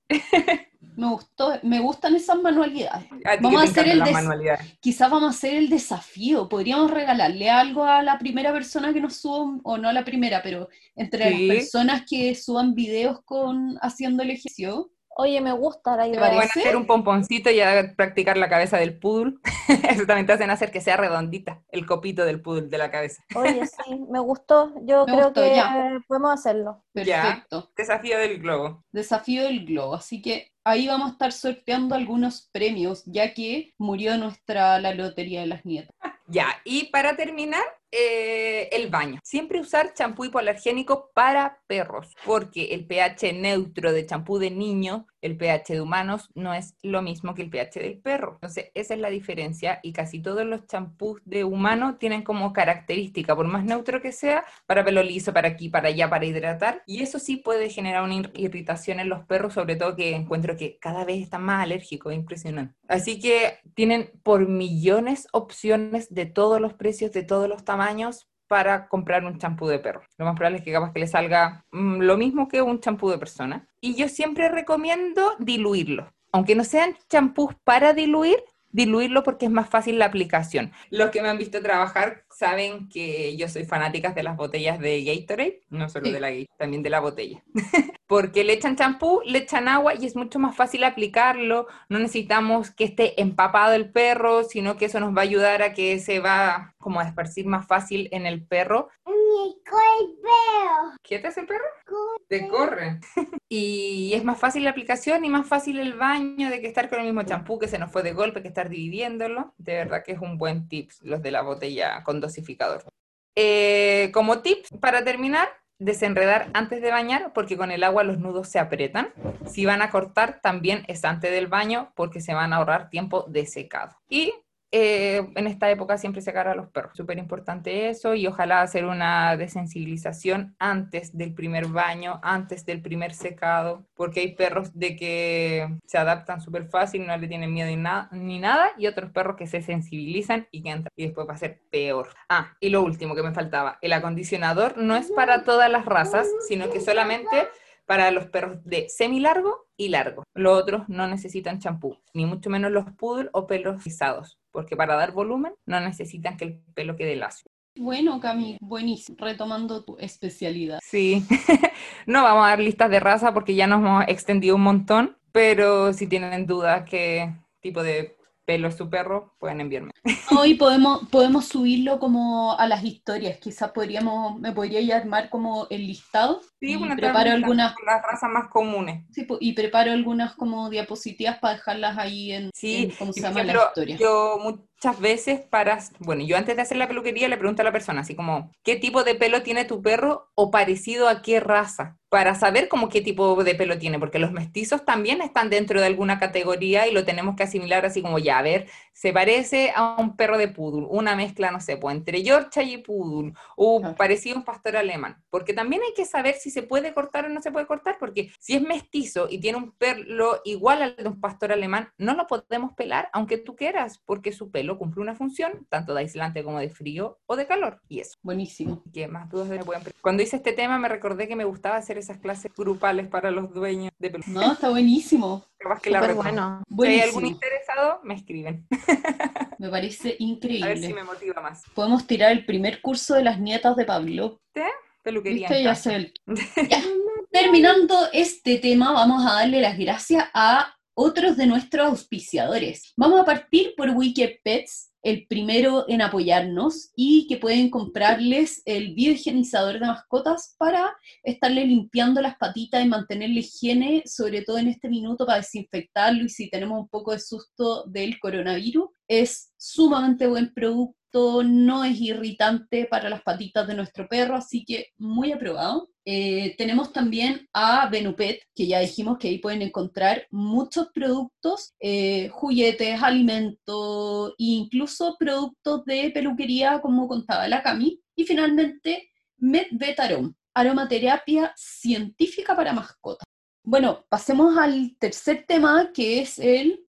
Me gustó, me gustan esas manualidades. A Vamos a hacer el manualidades. Quizás vamos a hacer el desafío. Podríamos regalarle algo a la primera persona que nos suba, o no a la primera, pero entre Sí. las personas que suban videos con haciendo el ejercicio. Oye, me gusta la ¿Te idea. parece? Pueden hacer un pomponcito y a practicar la cabeza del poodle. Eso también te hacen hacer que sea redondita, el copito del poodle de la cabeza. Oye, sí, me gustó. Yo Me creo gustó, que ya. eh, podemos hacerlo. Ya. Perfecto. Desafío del globo. Desafío del globo. Así que ahí vamos a estar sorteando algunos premios, ya que murió nuestra la lotería de las nietas. Ya, y para terminar, eh, el baño. Siempre usar champú hipoalergénico para perros, porque el pH neutro de champú de niño, el pH de humanos, no es lo mismo que el pH del perro. Entonces, esa es la diferencia y casi todos los champús de humano tienen como característica, por más neutro que sea, para pelo liso, para aquí, para allá, para hidratar. Y eso sí puede generar una irritación en los perros, sobre todo que encuentro que cada vez están más alérgicos, impresionante. Así que tienen por millones opciones de todos los precios, de todos los tamaños para comprar un champú de perro. Lo más probable es que capaz que le salga mm, lo mismo que un champú de persona. Y yo siempre recomiendo diluirlo. Aunque no sean champús para diluir, diluirlo porque es más fácil la aplicación. Los que me han visto trabajar saben que yo soy fanática de las botellas de Gatorade, no solo de la Gatorade, también de la botella. porque le echan champú, le echan agua y es mucho más fácil aplicarlo. No necesitamos que esté empapado el perro, sino que eso nos va a ayudar a que se va como a esparcir más fácil en el perro. ¿Qué te hace el perro? Te corre. y es más fácil la aplicación y más fácil el baño de que estar con el mismo champú que se nos fue de golpe, que estar dividiéndolo. De verdad que es un buen tip los de la botella con dosificador. Eh, como tip, para terminar, desenredar antes de bañar porque con el agua los nudos se aprietan. Si van a cortar, también es antes del baño porque se van a ahorrar tiempo de secado. Y eh, en esta época siempre sacar a los perros. Súper importante eso y ojalá hacer una desensibilización antes del primer baño, antes del primer secado, porque hay perros de que se adaptan súper fácil, no le tienen miedo ni, ni nada, y otros perros que se sensibilizan y que entran y después va a ser peor. Ah, y lo último que me faltaba, el acondicionador no es para todas las razas, sino que solamente para los perros de semilargo y largo. Los otros no necesitan champú, ni mucho menos los poodle o pelos rizados porque para dar volumen no necesitan que el pelo quede lacio. Bueno, Cami, buenísimo, retomando tu especialidad. Sí, no vamos a dar listas de raza porque ya nos hemos extendido un montón, pero si tienen dudas qué tipo de pelo es su perro, pueden enviarme. Hoy podemos, podemos subirlo como a las historias, quizás podríamos, me podría armar como el listado. Sí, y preparo algunas las razas más comunes. Sí, y preparo algunas como diapositivas para dejarlas ahí en, sí, cómo se llama la historia. Yo muchas veces para, bueno, yo antes de hacer la peluquería le pregunto a la persona así como, ¿qué tipo de pelo tiene tu perro o parecido a qué raza? Para saber como qué tipo de pelo tiene, porque los mestizos también están dentro de alguna categoría y lo tenemos que asimilar así como, ya, a ver, se parece a un perro de poodle, una mezcla, no sé, pues entre Yorkshire y poodle, o parecido a un pastor alemán, porque también hay que saber si se puede cortar o no se puede cortar, porque si es mestizo y tiene un pelo igual al de un pastor alemán, no lo podemos pelar, aunque tú quieras, porque su pelo cumple una función, tanto de aislante como de frío o de calor. Y eso. Buenísimo. ¿Qué más dudas me pueden Cuando hice este tema me recordé que me gustaba hacer esas clases grupales para los dueños de peluquería. No, está buenísimo. que la bueno. Si hay algún interesado, me escriben. Me parece increíble. A ver si me motiva más. Podemos tirar el primer curso de las nietas de Pablo. ¿Te? Peluquería. Terminando este tema, vamos a darle las gracias a otros de nuestros auspiciadores. Vamos a partir por Wikipets, el primero en apoyarnos y que pueden comprarles el biohigienizador de mascotas para estarle limpiando las patitas y mantenerle higiene, sobre todo en este minuto para desinfectarlo y si tenemos un poco de susto del coronavirus. Es sumamente buen producto no es irritante para las patitas de nuestro perro, así que muy aprobado. Eh, tenemos también a Benupet, que ya dijimos que ahí pueden encontrar muchos productos, eh, juguetes, alimentos, incluso productos de peluquería, como contaba la Cami. Y finalmente, MedVetarom, aromaterapia científica para mascotas. Bueno, pasemos al tercer tema, que es el...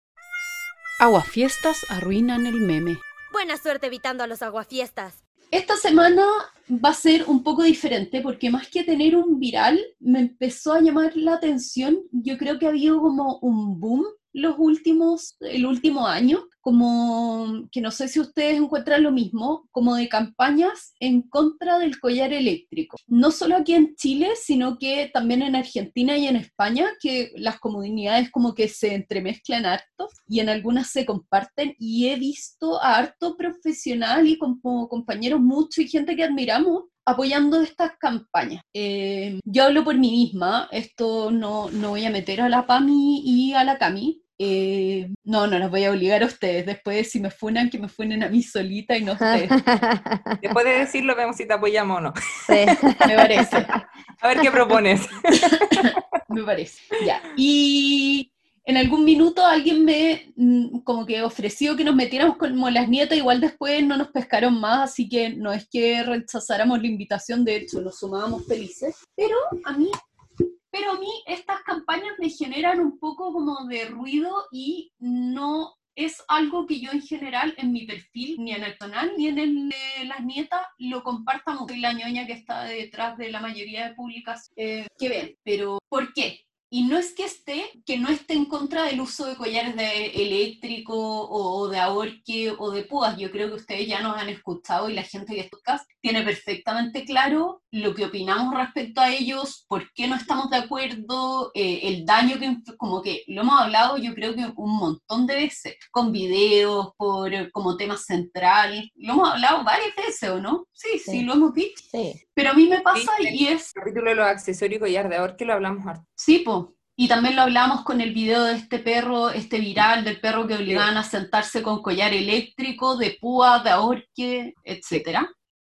Aguafiestas arruinan el meme. Buena suerte evitando a los aguafiestas. Esta semana va a ser un poco diferente porque más que tener un viral, me empezó a llamar la atención. Yo creo que ha habido como un boom los últimos, el último año, como que no sé si ustedes encuentran lo mismo, como de campañas en contra del collar eléctrico. No solo aquí en Chile, sino que también en Argentina y en España, que las comunidades como que se entremezclan harto y en algunas se comparten y he visto a harto profesional y como compañeros mucho y gente que admiramos apoyando estas campañas. Eh, yo hablo por mí misma, esto no, no voy a meter a la PAMI y a la CAMI, Eh, no, no los voy a obligar a ustedes. Después, si me funan, que me funen a mí solita y no a ustedes. Después de decirlo, vemos si te apoyamos o no. Sí. Me parece. A ver qué propones. me parece. Ya. Y en algún minuto alguien me mm, como que ofreció que nos metiéramos como las nietas, igual después no nos pescaron más, así que no es que rechazáramos la invitación, de hecho nos sumábamos felices. Pero a mí, pero a mí estas campañas me generan un poco como de ruido y no es algo que yo en general en mi perfil, ni en el canal, ni en el de las nietas, lo comparta mucho. Soy la ñoña que está detrás de la mayoría de publicaciones eh, que ven. Pero, ¿por qué? Y no es que esté, que no esté en contra del uso de collares de eléctrico o de ahorque o de púas. Yo creo que ustedes ya nos han escuchado y la gente que escucha tiene perfectamente claro lo que opinamos respecto a ellos, por qué no estamos de acuerdo, eh, el daño que, como que lo hemos hablado yo creo que un montón de veces, con videos, por como tema central, lo hemos hablado varias veces, ¿o no? Sí, sí, Sí. lo hemos dicho. Sí. Pero a mí me pasa Sí, y es El capítulo de los accesorios y collar de ahorque lo hablamos harto. Sí, po. Y también lo hablamos con el video de este perro, este viral del perro que obligaban a sentarse con collar eléctrico, de púa, de ahorque, etcétera.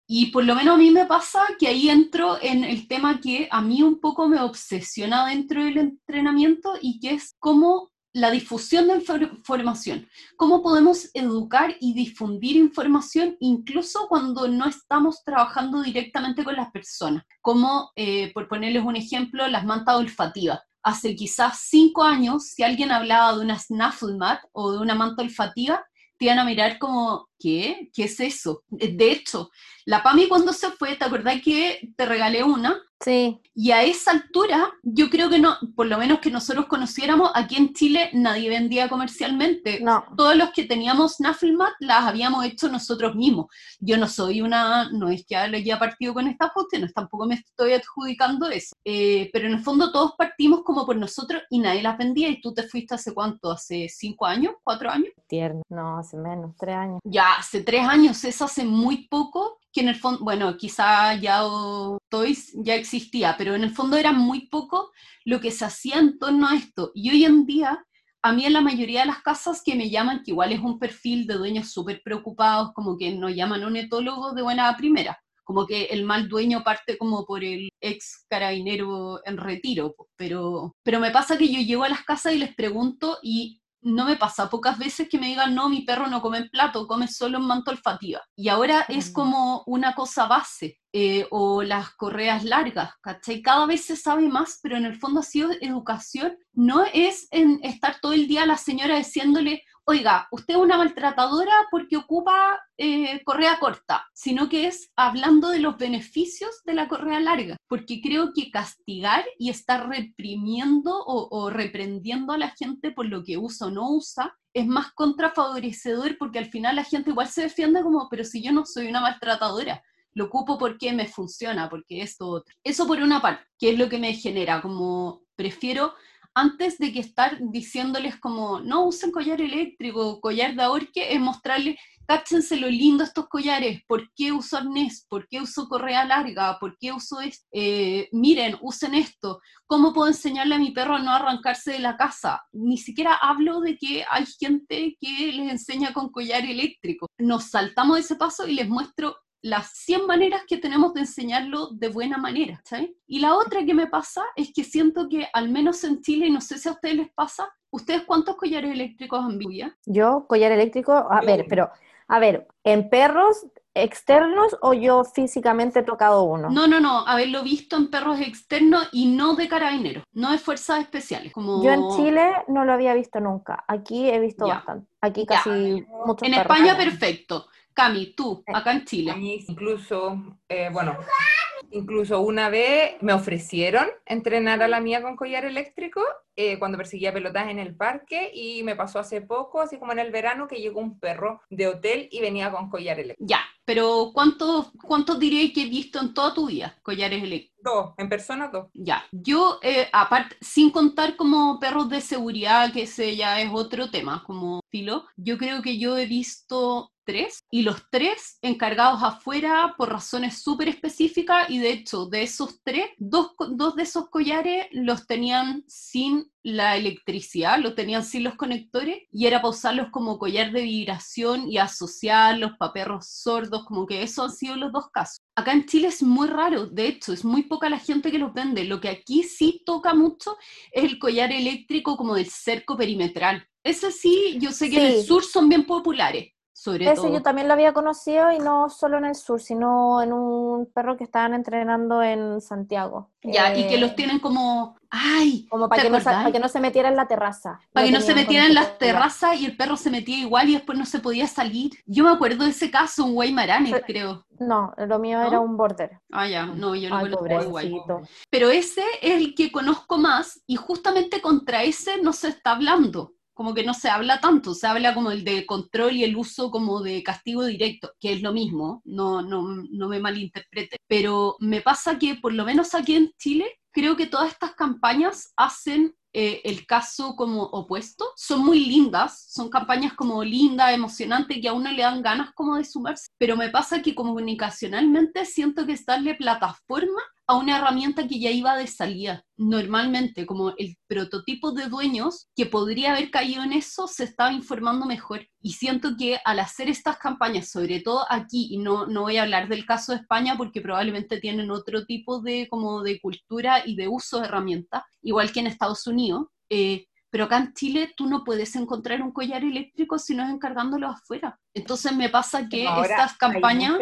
Y por lo menos a mí me pasa que ahí entro en el tema que a mí un poco me obsesiona dentro del entrenamiento y que es cómo la difusión de infor- información, cómo podemos educar y difundir información incluso cuando no estamos trabajando directamente con las personas, como eh, por ponerles un ejemplo, las mantas olfativas. Hace quizás cinco años, si alguien hablaba de una snaffle mat o de una manta olfativa, te iban a mirar como, ¿qué? ¿Qué es eso? De hecho, la Pami cuando se fue, ¿te acordás que te regalé una? Sí. Y a esa altura, yo creo que no, por lo menos que nosotros conociéramos, aquí en Chile nadie vendía comercialmente. No. Todos los que teníamos Snafflemat las habíamos hecho nosotros mismos. Yo no soy una, no es que haya partido con estas cuestiones, tampoco me estoy adjudicando eso. Eh, pero en el fondo todos partimos como por nosotros y nadie las vendía. ¿Y tú te fuiste hace cuánto? ¿Hace cinco años? ¿Cuatro años? Tierno. No, hace menos, tres años. Ya hace tres años, es hace muy poco, que en el fondo, bueno, quizá ya o- Toys ya existía, pero en el fondo era muy poco lo que se hacía en torno a esto. Y hoy en día, a mí en la mayoría de las casas que me llaman, que igual es un perfil de dueños súper preocupados, como que nos llaman un etólogo de buena primera, como que el mal dueño parte como por el ex carabinero en retiro, pero, pero me pasa que yo llego a las casas y les pregunto y no me pasa pocas veces que me digan, no, mi perro no come en plato, come solo en manta olfativa. Y ahora es Mm. como una cosa base, eh, o las correas largas, ¿cachai? Cada vez se sabe más, pero en el fondo ha sido educación, no es en estar todo el día la señora diciéndole, oiga, usted es una maltratadora porque ocupa eh, correa corta, sino que es hablando de los beneficios de la correa larga, porque creo que castigar y estar reprimiendo o, reprendiendo a la gente por lo que usa o no usa es más contrafavorecedor porque al final la gente igual se defiende como, pero si yo no soy una maltratadora, lo ocupo porque me funciona, porque esto otro. Eso por una parte, que es lo que me genera, como prefiero antes de que estar diciéndoles como, no usen collar eléctrico, collar de ahorque, es mostrarles, cáchense lo lindo estos collares, ¿por qué uso arnés? ¿Por qué uso correa larga? ¿Por qué uso esto? Eh, miren, usen esto. ¿Cómo puedo enseñarle a mi perro a no arrancarse de la casa? Ni siquiera hablo de que hay gente que les enseña con collar eléctrico. Nos saltamos ese paso y les muestro las 100 maneras que tenemos de enseñarlo de buena manera, ¿sí? Y la otra que me pasa es que siento que al menos en Chile, y no sé si a ustedes les pasa, ¿ustedes cuántos collares eléctricos han visto ya? Yo, collar eléctrico, a Yo ver, pero, a ver, ¿en perros externos o yo físicamente he tocado uno? No, no, no, haberlo visto en perros externos y no de carabineros, no de fuerzas especiales. Como... Yo en Chile no lo había visto nunca. Aquí he visto Ya. bastante. Aquí Ya. casi muchos En perros. España, perfecto. Cami, tú, Eh. acá en A Chile. incluso, eh, bueno, incluso una vez me ofrecieron entrenar a la mía con collar eléctrico eh, cuando perseguía pelotas en el parque y me pasó hace poco, así como en el verano, que llegó un perro de hotel y venía con collar eléctrico. Ya, pero ¿cuántos ¿Cuántos dirías que he visto en toda tu vida collares eléctricos? Dos, en persona dos. Ya, yo, eh, aparte, sin contar como perros de seguridad, que ese ya es otro tema, como filo, yo creo que yo he visto tres y los tres encargados afuera por razones súper específicas y de hecho de esos tres, dos, dos de esos collares los tenían sin la electricidad, los tenían sin los conectores y era para como collar de vibración y asociarlos para perros sordos, como que esos han sido los dos casos. Acá en Chile es muy raro, de hecho, es muy poca la gente que los vende. Lo que aquí sí toca mucho es el collar eléctrico como del cerco perimetral. Ese sí, yo sé que en el Sí. sur son bien populares, sobre Ese todo. yo también lo había conocido y no solo en el sur, sino en un perro que estaban entrenando en Santiago. Ya, y que Eh, los tienen como, ay, Como para ¿te que, no, sa- acordás? para que no se metiera en la terraza. para que no se metieran en las collar. terrazas y el perro se metía igual y después no se podía salir. Yo me acuerdo de ese caso, un Guaymaranes, Pero- creo. No, lo mío ¿No? era un border. Ah, ya, no, yo no conozco. Pero ese es el que conozco más y justamente contra ese no se está hablando. Como que no se habla tanto, se habla como el de control y el uso como de castigo directo, que es lo mismo, no, no, no me malinterprete. Pero me pasa que por lo menos aquí en Chile, creo que todas estas campañas hacen eh, el caso como opuesto. Son muy lindas, son campañas como lindas, emocionantes, que a uno le dan ganas como de sumarse. Pero me pasa que comunicacionalmente siento que es darle plataforma a una herramienta que ya iba de salida. Normalmente, como el prototipo de dueños que podría haber caído en eso, se estaba informando mejor. Y siento que al hacer estas campañas, sobre todo aquí, y no, no voy a hablar del caso de España porque probablemente tienen otro tipo de, como de cultura y de uso de herramientas, igual que en Estados Unidos, eh, pero acá en Chile tú no puedes encontrar un collar eléctrico si no es encargándolo afuera. Entonces me pasa que Ahora estas campañas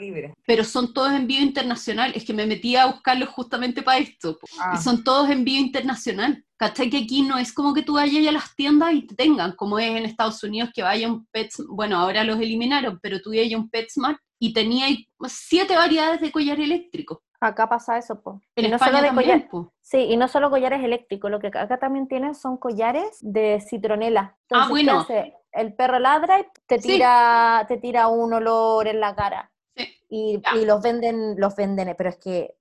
Libre. pero son todos envío internacional. Es que me metí a buscarlos justamente para esto. Ah. Y son todos envío internacional. ¿Cachai? Que aquí no es como que tú vayas a las tiendas y te tengan, como es en Estados Unidos que vaya un Pets, bueno, ahora los eliminaron, pero tú ibas a un PetSmart y tenía siete variedades de collar eléctrico. Acá pasa eso, po. En Y no España solo de también, collar-. Sí, y no solo collares eléctricos, lo que acá también tienen son collares de citronela. Ah, Entonces, ¿qué bueno. El perro ladra y te Sí. tira, te tira un olor en la cara. Sí. Y, y los venden, los venden, pero es que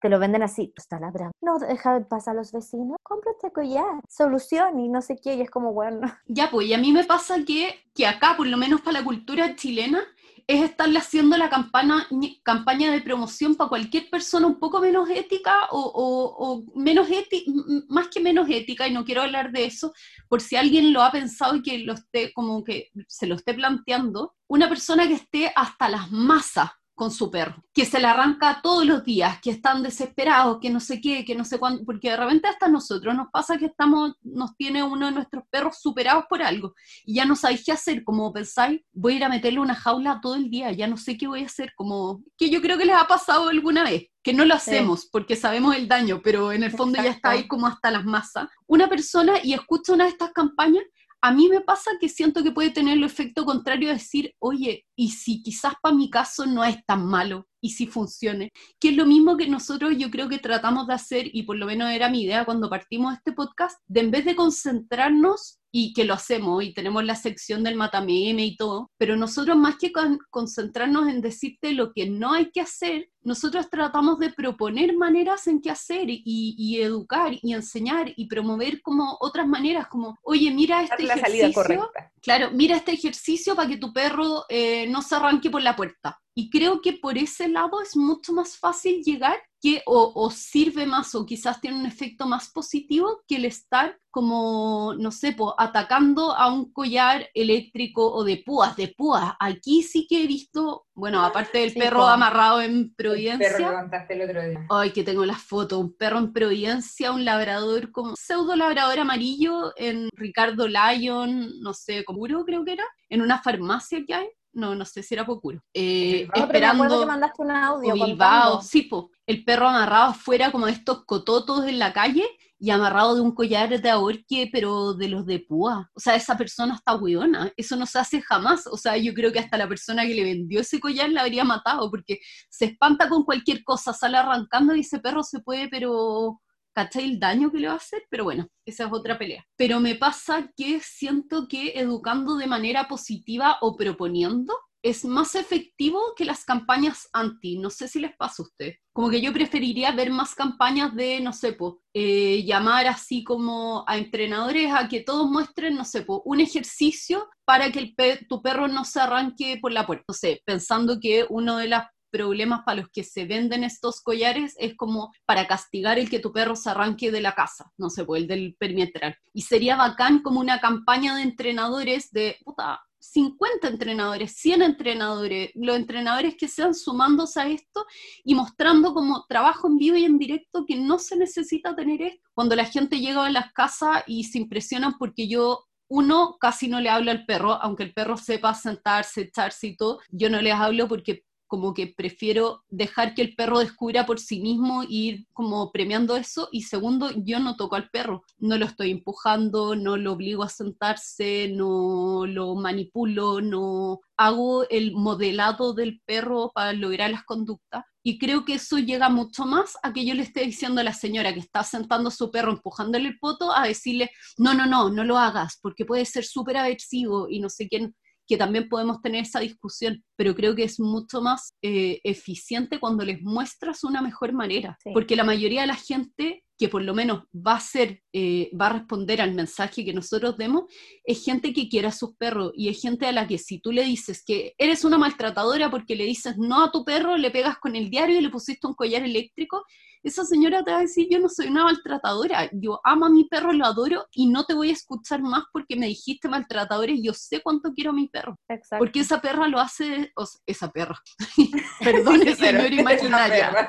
te lo venden así, está ladrando. No, deja pasar a los vecinos, compra este collar, solución y no sé qué, y es como, bueno, Ya, pues, y a mí me pasa que, que acá, por lo menos para la cultura chilena, es estarle haciendo la campana, campaña de promoción para cualquier persona un poco menos ética o, o- o menos ética, más que menos ética, y no quiero hablar de eso, por si alguien lo ha pensado y que lo esté, como que se lo esté planteando, una persona que esté hasta las masas con su perro, que se le arranca todos los días, que están desesperados, que no sé qué, que no sé cuándo, porque de repente hasta nosotros nos pasa que estamos, nos tiene uno de nuestros perros superados por algo, y ya no sabéis qué hacer, como pensáis, voy a ir a meterle una jaula todo el día, ya no sé qué voy a hacer, como que yo creo que les ha pasado alguna vez, que no lo hacemos porque sabemos el daño, pero en el fondo ya está ahí como hasta las masas. Una persona, y escucha una de estas campañas, a mí me pasa que siento que puede tener el efecto contrario de decir, oye, y si quizás para mi caso no es tan malo, y si funcione, que es lo mismo que nosotros yo creo que tratamos de hacer, y por lo menos era mi idea cuando partimos este podcast, de en vez de concentrarnos, y que lo hacemos, y tenemos la sección del matameme y todo, pero nosotros más que con- concentrarnos en decirte lo que no hay que hacer, nosotros tratamos de proponer maneras en qué hacer y, y educar y enseñar y promover como otras maneras, como, oye, mira este la salida ejercicio, correcta. Claro, mira este ejercicio para que tu perro eh, no se arranque por la puerta. Y creo que por ese lado es mucho más fácil llegar que o, o sirve más o quizás tiene un efecto más positivo que el estar como, no sé, po, atacando a un collar eléctrico o de púas, de púas. Aquí sí que he visto, bueno, aparte del Sí, perro po. amarrado en El perro Providencia. contaste el otro día. Ay, que tengo las fotos, un perro en Providencia, un labrador como pseudo labrador amarillo en Ricardo Lyon, no sé, Pocuro creo que era, en una farmacia que hay, no, no sé si era Pocuro, eh, Bilbao, No, pero me esperando que mandaste un audio o Bilbao, sí, po, el perro amarrado afuera como de estos cototos en la calle y amarrado de un collar de ahorque, pero de los de púa. O sea, esa persona está hueona, eso no se hace jamás. O sea, yo creo que hasta la persona que le vendió ese collar la habría matado, porque se espanta con cualquier cosa, sale arrancando y ese perro se puede, pero ¿cachai el daño que le va a hacer? Pero bueno, esa es otra pelea. Pero me pasa que siento que educando de manera positiva o proponiendo, es más efectivo que las campañas anti. No sé si les pasa a ustedes. Como que yo preferiría ver más campañas de, no sé, po, eh, llamar así como a entrenadores a que todos muestren, no sé, po, un ejercicio para que tu perro no se arranque por la puerta. No sé, pensando que uno de los problemas para los que se venden estos collares es como para castigar el que tu perro se arranque de la casa, no sé, pues el del perimetral. Y sería bacán como una campaña de entrenadores de, puta, 50 entrenadores, 100 entrenadores, los entrenadores que sean sumándose a esto y mostrando como trabajo en vivo y en directo que no se necesita tener esto. Cuando la gente llega a las casas y se impresionan porque yo uno casi no le hablo al perro, aunque el perro sepa sentarse, echarse y todo, yo no les hablo porque como que prefiero dejar que el perro descubra por sí mismo e ir como premiando eso. Y segundo, yo no toco al perro, no lo estoy empujando, no lo obligo a sentarse, no lo manipulo, no hago el modelado del perro para lograr las conductas. Y creo que eso llega mucho más a que yo le esté diciendo a la señora que está sentando a su perro, empujándole el poto, a decirle, no, no, no, no lo hagas, porque puede ser súper aversivo y no sé quién que también podemos tener esa discusión, pero creo que es mucho más eh, eficiente cuando les muestras una mejor manera, Sí. porque la mayoría de la gente que por lo menos va a ser, eh, va a responder al mensaje que nosotros demos, es gente que quiere a sus perros y es gente a la que si tú le dices que eres una maltratadora porque le dices no a tu perro, le pegas con el diario y le pusiste un collar eléctrico, esa señora te va a decir yo no soy una maltratadora, yo amo a mi perro, lo adoro y no te voy a escuchar más porque me dijiste maltratadora y yo sé cuánto quiero a mi perro, Exacto. porque esa perra lo hace, o sea, esa perra, perdone señora imaginaria,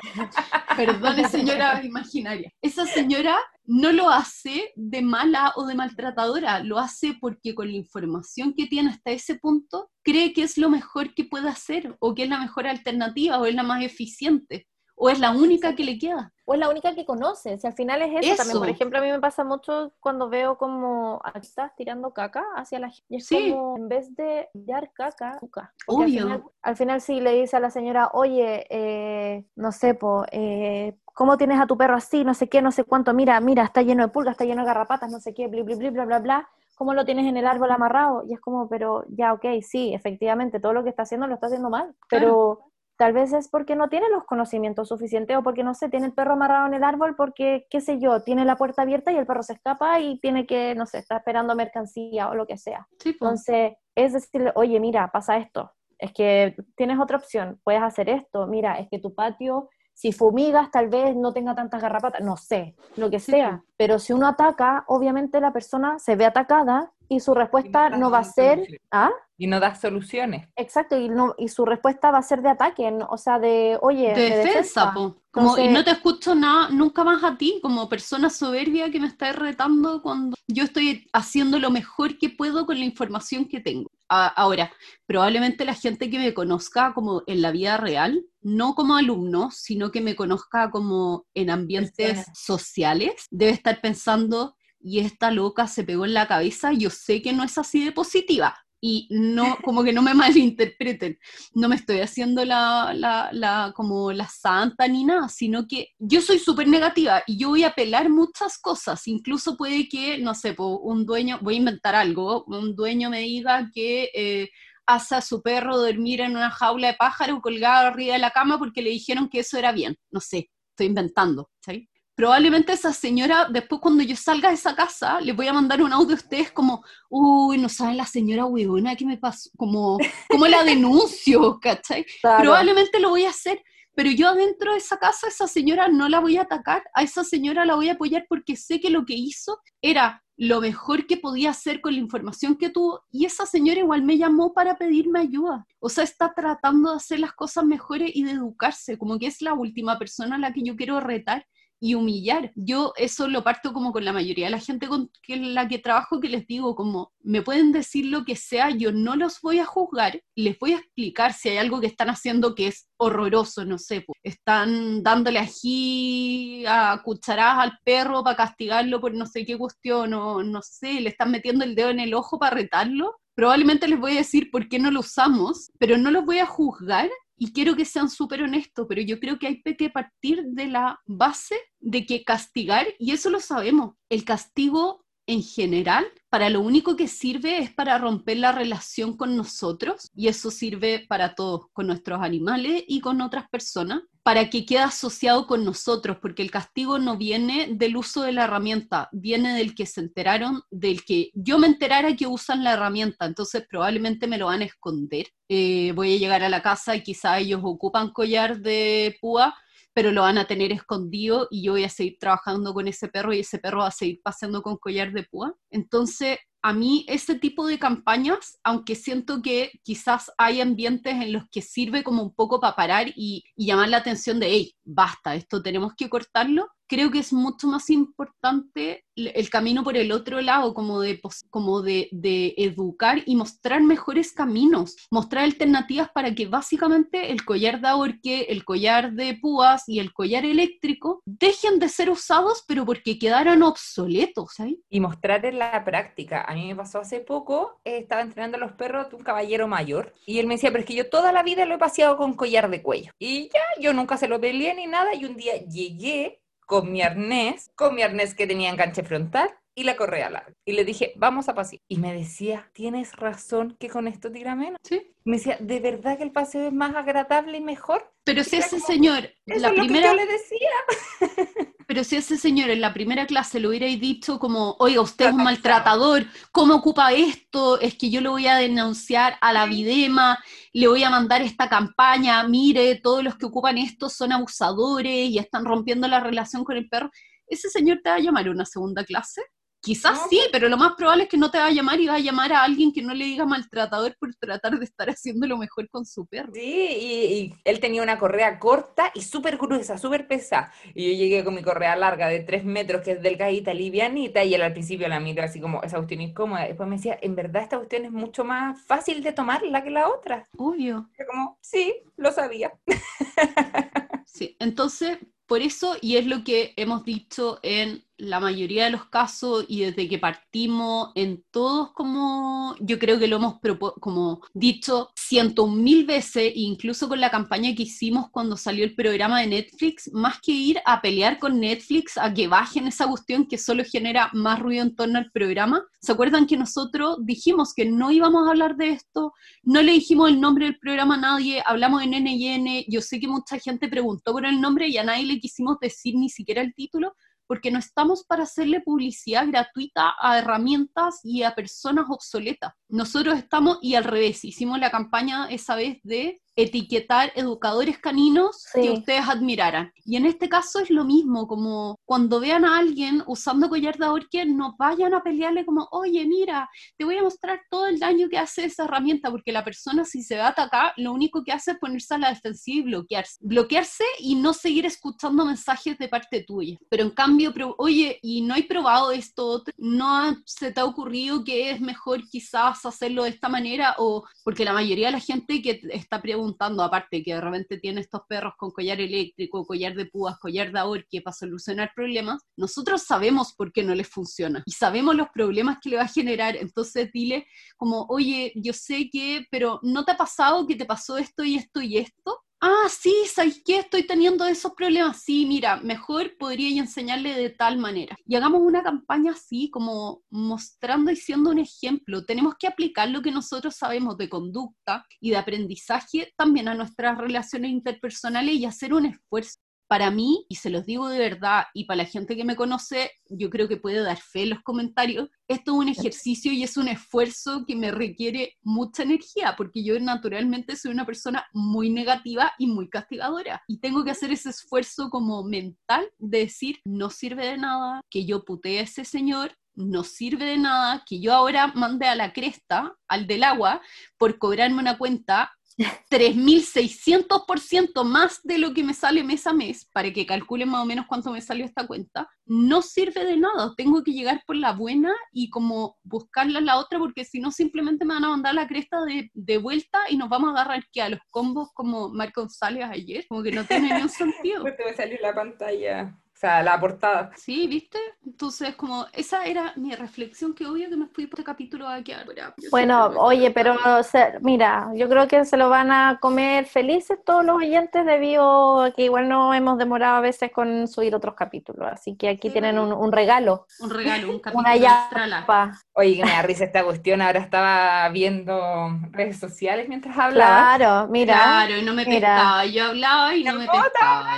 Perdone, señora imaginaria. Esa señora no lo hace de mala o de maltratadora, lo hace porque con la información que tiene hasta ese punto, cree que es lo mejor que puede hacer, o que es la mejor alternativa, o es la más eficiente, o es la única que le queda. O es la única que conoces, y al final es eso, también. Por ejemplo, a mí me pasa mucho cuando veo como aquí estás tirando caca hacia la gente. Es Sí. como, en vez de dar caca. Porque Obvio. Al final, al final sí le dice a la señora, oye, eh, no sé, po, eh, ¿cómo tienes a tu perro así? No sé qué, no sé cuánto. Mira, mira, está lleno de pulgas, está lleno de garrapatas, no sé qué, bli, bli, bli, bla, bla, bla. ¿Cómo lo tienes en el árbol amarrado? Y es como, pero ya, ok, sí, efectivamente, todo lo que está haciendo lo está haciendo mal. Pero Tal vez es porque no tiene los conocimientos suficientes o porque, no sé, tiene el perro amarrado en el árbol porque, qué sé yo, tiene la puerta abierta y el perro se escapa y tiene que, no sé, está esperando mercancía o lo que sea. Sí. Entonces, es decirle, oye, mira, pasa esto, es que tienes otra opción, puedes hacer esto, mira, es que tu patio, si fumigas, tal vez no tenga tantas garrapatas, no sé, lo que Sí, sea. Pero si uno ataca, obviamente la persona se ve atacada y su respuesta das no va a ser. ¿ah? Y no das soluciones. Exacto, y, no, y su respuesta va a ser de ataque, ¿no? o sea, de, oye, de defensa, po. Como, y Entonces- no te escucho nada, nunca más a ti, como persona soberbia que me está retando cuando yo estoy haciendo lo mejor que puedo con la información que tengo. A- ahora, probablemente la gente que me conozca como en la vida real, no como alumno, sino que me conozca como en ambientes Persona. sociales, debe estar pensando, y esta loca se pegó en la cabeza, yo sé que no es así de positiva. Y no, como que no me malinterpreten no me estoy haciendo la, la, la- como la santa ni nada, sino que yo soy súper negativa y yo voy a apelar muchas cosas, incluso puede que, no sé, un dueño, voy a inventar algo, un dueño me diga que eh, hace a su perro dormir en una jaula de pájaro colgado arriba de la cama porque le dijeron que eso era bien, no sé, estoy inventando, ¿sí? Probablemente esa señora, después cuando yo salga de esa casa, les voy a mandar un audio a ustedes como, uy, no saben la señora huevona que me pasó, como, como la denuncio, ¿cachai? Claro. Probablemente lo voy a hacer, pero yo adentro de esa casa, esa señora no la voy a atacar, a esa señora la voy a apoyar porque sé que lo que hizo era lo mejor que podía hacer con la información que tuvo y esa señora igual me llamó para pedirme ayuda. O sea, está tratando de hacer las cosas mejores y de educarse, como que es la última persona a la que yo quiero retar y humillar. Yo eso lo parto como con la mayoría de la gente con que, la que trabajo que les digo, como me pueden decir lo que sea, yo no los voy a juzgar, les voy a explicar si hay algo que están haciendo que es horroroso, no sé, po. están dándole ají a cucharadas al perro para castigarlo por no sé qué cuestión, o no sé, le están metiendo el dedo en el ojo para retarlo. Probablemente les voy a decir por qué no lo usamos, pero no los voy a juzgar y quiero que sean súper honestos, pero yo creo que hay que partir de la base de que castigar, y eso lo sabemos, el castigo en general, para lo único que sirve es para romper la relación con nosotros y eso sirve para todos, con nuestros animales y con otras personas, para que quede asociado con nosotros, porque el castigo no viene del uso de la herramienta, viene del que se enteraron, del que yo me enterara que usan la herramienta, entonces probablemente me lo van a esconder. Eh, voy a llegar a la casa y quizá ellos ocupan collar de púa pero lo van a tener escondido y yo voy a seguir trabajando con ese perro y ese perro va a seguir paseando con collar de púa. Entonces, a mí ese tipo de campañas, aunque siento que quizás hay ambientes en los que sirve como un poco para parar y, y llamar la atención de, hey, basta, esto tenemos que cortarlo, creo que es mucho más importante el camino por el otro lado, como de, como de, de, educar y mostrar mejores caminos, mostrar alternativas para que básicamente el collar de ahorque, el collar de púas y el collar eléctrico dejen de ser usados, pero porque quedaran obsoletos. ¿sabes? Y mostrar en la práctica. A mí me pasó hace poco, eh, estaba entrenando a los perros de un caballero mayor y él me decía, pero es que yo toda la vida lo he paseado con collar de cuello. Y ya, yo nunca se lo peleé ni nada y un día llegué con mi arnés, con mi arnés que tenía enganche frontal y la correa larga. Y le dije, vamos a pasear. Y me decía, tienes razón que con esto tira menos. Sí. Me decía, ¿de verdad que el paseo es más agradable y mejor? Pero si ese como, señor, Eso la es lo primera, que yo le decía. pero si ese señor en la primera clase lo hubierais dicho como, oiga, usted es un maltratador, ¿cómo ocupa esto? Es que yo lo voy a denunciar a la Videma, le voy a mandar esta campaña, mire, todos los que ocupan esto son abusadores y están rompiendo la relación con el perro. ¿Ese señor te va a llamar a una segunda clase? Quizás No, sí, pero lo más probable es que no te va a llamar y va a llamar a alguien que no le diga maltratador por tratar de estar haciendo lo mejor con su perro. Sí, y, y él tenía una correa corta y súper gruesa, súper pesada. Y yo llegué con mi correa larga de tres metros, que es delgadita, livianita, y él al principio la miró así como, esa cuestión incómoda. Después me decía, en verdad esta cuestión es mucho más fácil de tomarla que la otra. Obvio. Yo como, sí, lo sabía. Sí, entonces, por eso, y es lo que hemos dicho en la mayoría de los casos y desde que partimos en todos como, yo creo que lo hemos como dicho ciento mil veces, incluso con la campaña que hicimos cuando salió el programa de Netflix, más que ir a pelear con Netflix a que bajen esa cuestión que solo genera más ruido en torno al programa, ¿se acuerdan que nosotros dijimos que no íbamos a hablar de esto? No le dijimos el nombre del programa a nadie, hablamos en NN, yo sé que mucha gente preguntó por el nombre y a nadie le quisimos decir ni siquiera el título, porque no estamos para hacerle publicidad gratuita a herramientas y a personas obsoletas. Nosotros estamos, y al revés, hicimos la campaña esa vez de etiquetar educadores caninos Sí. que ustedes admiraran. Y en este caso es lo mismo, como cuando vean a alguien usando collar de ahorque, no vayan a pelearle como, oye, mira, te voy a mostrar todo el daño que hace esa herramienta, porque la persona si se va a atacar, lo único que hace es ponerse a la defensiva y bloquearse. Bloquearse y no seguir escuchando mensajes de parte tuya. Pero en cambio, pro- oye, y no hay probado esto, otro? no se te ha ocurrido que es mejor quizás hacerlo de esta manera, o porque la mayoría de la gente que está preguntando, aparte que de repente tiene estos perros con collar eléctrico, collar de púas, collar de ahorque para solucionar problemas, nosotros sabemos por qué no les funciona y sabemos los problemas que le va a generar, entonces dile como, oye, yo sé que, pero ¿no te ha pasado que te pasó esto y esto y esto? Ah, sí, ¿sabes qué? Estoy teniendo esos problemas. Sí, mira, mejor podría enseñarle de tal manera. Y hagamos una campaña así, como mostrando y siendo un ejemplo. Tenemos que aplicar lo que nosotros sabemos de conducta y de aprendizaje también a nuestras relaciones interpersonales y hacer un esfuerzo. Para mí, y se los digo de verdad, y para la gente que me conoce, yo creo que puede dar fe en los comentarios, esto es un ejercicio y es un esfuerzo que me requiere mucha energía, porque yo naturalmente soy una persona muy negativa y muy castigadora. Y tengo que hacer ese esfuerzo como mental de decir, no sirve de nada que yo putee a ese señor, no sirve de nada que yo ahora mande a la cresta, al del agua, por cobrarme una cuenta 3.600% más de lo que me sale mes a mes, para que calculen más o menos cuánto me salió esta cuenta, no sirve de nada. Tengo que llegar por la buena y como buscarla la otra, porque si no simplemente me van a mandar la cresta de, de vuelta y nos vamos a agarrar que a los combos como Marco González ayer, como que no tiene ni un sentido. Pues te va a salir la pantalla O sea, la portada. Sí, ¿viste? Entonces, como, esa era mi reflexión, que obvio que me fui por este capítulo a quedar. pero yo Bueno, me- oye, pero o sea, mira, yo creo que se lo van a comer felices todos los oyentes debido a que igual no hemos demorado a veces con subir otros capítulos. Así que aquí Sí, tienen un, un regalo, Un regalo, un capítulo una. Oye, que me da risa esta cuestión. Ahora estaba viendo redes sociales mientras hablaba. Claro, mira, Claro, y no me mira. pescaba. Yo hablaba y no me No, estaba pescaba.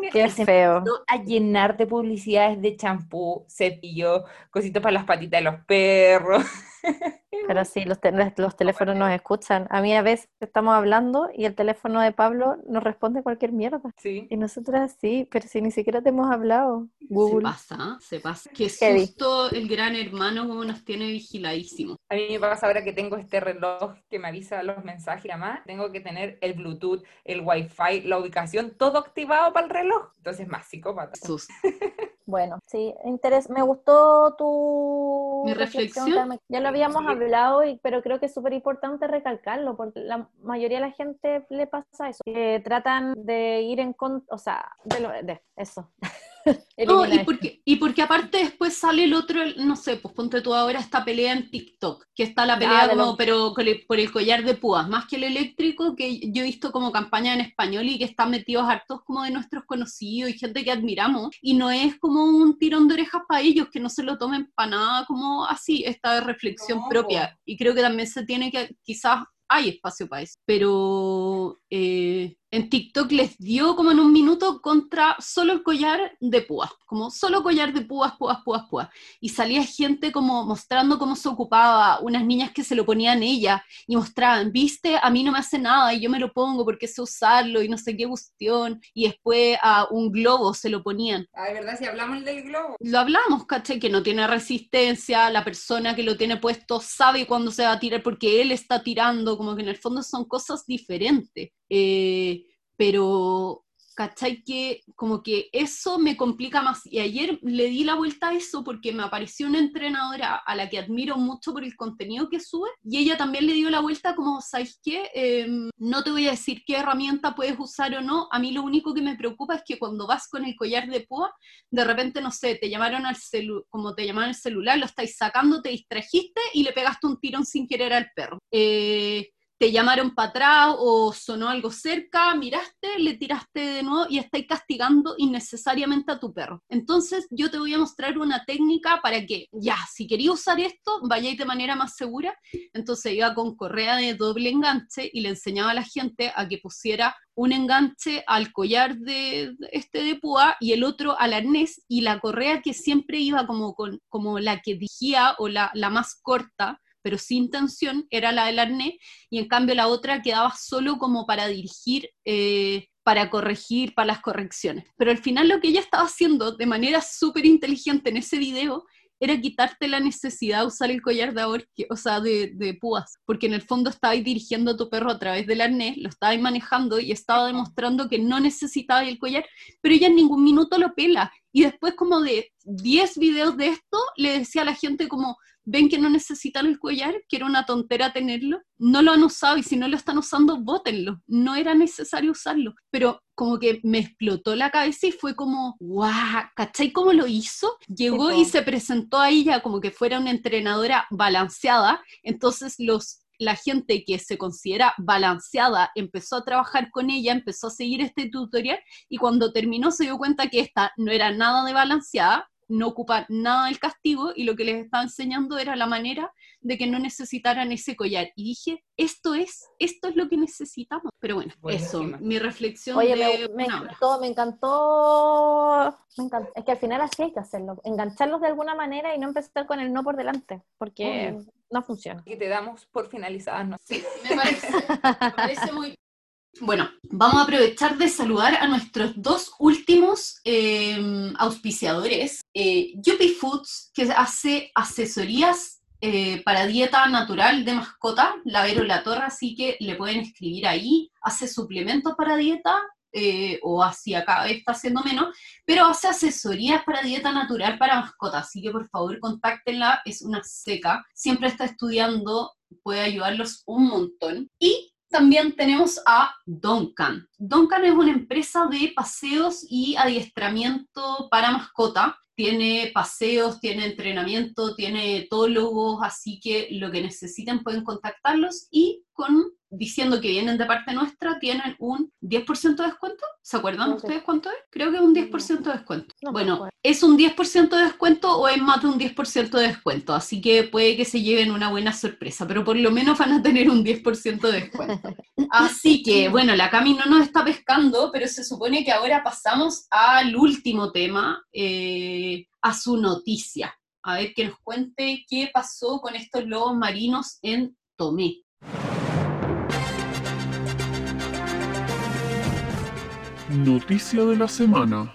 También. qué feo. a llenar de publicidades de champú, cepillo, cositas para las patitas de los perros. Pero sí, los, te- los teléfonos nos escuchan. A mí a veces estamos hablando y el teléfono de Pablo nos responde cualquier mierda. Sí. Y nosotras sí, pero si ni siquiera te hemos hablado. Se Google. pasa, ¿ah? se pasa. Qué susto el gran hermano como nos tiene vigiladísimos. A mí me pasa ahora que tengo este reloj que me avisa los mensajes y demás, tengo que tener el Bluetooth, el Wi-Fi, la ubicación, todo activado para el reloj. Entonces, más psicópata. Sus- Bueno, sí, interes me gustó tu Mi reflexión. Carmen. Ya lo habíamos Sí. hablado, y, pero creo que es súper importante recalcarlo, porque la mayoría de la gente le pasa eso, que tratan de ir en contra, o sea, de, lo- de eso. No, y porque, y porque aparte después sale el otro, no sé, pues ponte tú ahora esta pelea en TikTok, que está la pelea de como, los- pero por el collar de púas, más que el eléctrico, que yo he visto como campaña en español y que están metidos hartos como de nuestros conocidos y gente que admiramos, y no es como un tirón de orejas para ellos, que no se lo tomen para nada como así, esta reflexión No, propia, y creo que también se tiene que, quizás hay espacio para eso, pero eh, en TikTok les dio como en un minuto contra solo el collar de púas, como solo collar de púas, púas, púas, púas. Y salía gente como mostrando cómo se ocupaba, unas niñas que se lo ponían ella y mostraban, viste, a mí no me hace nada y yo me lo pongo porque sé usarlo y no sé qué cuestión. Y después a un globo se lo ponían. Ay, ¿verdad? Si hablamos del globo. Lo hablamos, ¿cachai? Que no tiene resistencia, la persona que lo tiene puesto sabe cuándo se va a tirar porque él está tirando, como que en el fondo son cosas diferentes. Eh, pero, ¿cachai? Que como que eso me complica más. Y ayer le di la vuelta a eso porque me apareció una entrenadora a la que admiro mucho por el contenido que sube y ella también le dio la vuelta como, ¿sabes qué? Em, no te voy a decir qué herramienta puedes usar o no. A mí lo único que me preocupa es que cuando vas con el collar de púa, de repente, no sé, te llamaron al celu como te llamaron al celular, lo estáis sacando, te distrajiste y le pegaste un tirón sin querer al perro. Eh, te llamaron para atrás o sonó algo cerca, miraste, le tiraste de nuevo y estáis castigando innecesariamente a tu perro. Entonces yo te voy a mostrar una técnica para que, ya, si quería usar esto, vayáis de manera más segura. Entonces iba con correa de doble enganche y le enseñaba a la gente a que pusiera un enganche al collar de este de púa y el otro al arnés y la correa que siempre iba como, con, como la que dirigía o la, la más corta pero sin tensión, era la del arnés, y en cambio la otra quedaba solo como para dirigir, eh, para corregir, para las correcciones. Pero al final lo que ella estaba haciendo de manera súper inteligente en ese video era quitarte la necesidad de usar el collar de ahorque, o sea, de, de púas, porque en el fondo estabais dirigiendo a tu perro a través del arnés, lo estabais manejando y estaba demostrando que no necesitaba el collar, pero ella en ningún minuto lo pela. Y después como de 10 videos de esto, le decía a la gente como, ven que no necesitan el collar, que era una tontera tenerlo, no lo han usado y si no lo están usando, bótenlo, no era necesario usarlo, pero como que me explotó la cabeza y fue como, guau, ¿cachai cómo lo hizo? Llegó Sí, y se presentó a ella como que fuera una entrenadora balanceada, entonces los la gente que se considera balanceada empezó a trabajar con ella, empezó a seguir este tutorial y cuando terminó se dio cuenta que esta no era nada de balanceada, no ocupa nada del castigo y lo que les estaba enseñando era la manera de que no necesitaran ese collar. Y dije, esto es, esto es lo que necesitamos. Pero bueno, eso, mi reflexión Oye, de me, me encantó, me encantó, me encantó. Es que al final así hay que hacerlo, engancharlos de alguna manera y no empezar con el no por delante, porque no funciona. Que te damos por finalizadas, no sé. Me parece, me parece muy... Bueno, vamos a aprovechar de saludar a nuestros dos últimos eh, auspiciadores. Eh, Yuppie Foods, que hace asesorías eh, para dieta natural de mascota, la Vero La Torre, así que le pueden escribir ahí. Hace suplementos para dieta, eh, o hacia vez está haciendo menos, pero hace asesorías para dieta natural para mascotas, así que por favor contáctenla, es una seca, siempre está estudiando, puede ayudarlos un montón. Y también tenemos a Duncan. Duncan es una empresa de paseos y adiestramiento para mascota. Tiene paseos, tiene entrenamiento, tiene etólogos, así que lo que necesiten pueden contactarlos y con diciendo que vienen de parte nuestra tienen un 10% de descuento. ¿Se acuerdan No sé. ustedes cuánto es? Creo que es un 10% de descuento. No bueno. ¿es un 10% de descuento o es más de un 10% de descuento? Así que puede que se lleven una buena sorpresa, pero por lo menos van a tener un 10% de descuento. Así que, bueno, la Cami no nos está pescando, pero se supone que ahora pasamos al último tema, eh, a su noticia. A ver que nos cuente qué pasó con estos lobos marinos en Tomé. Noticia de la semana.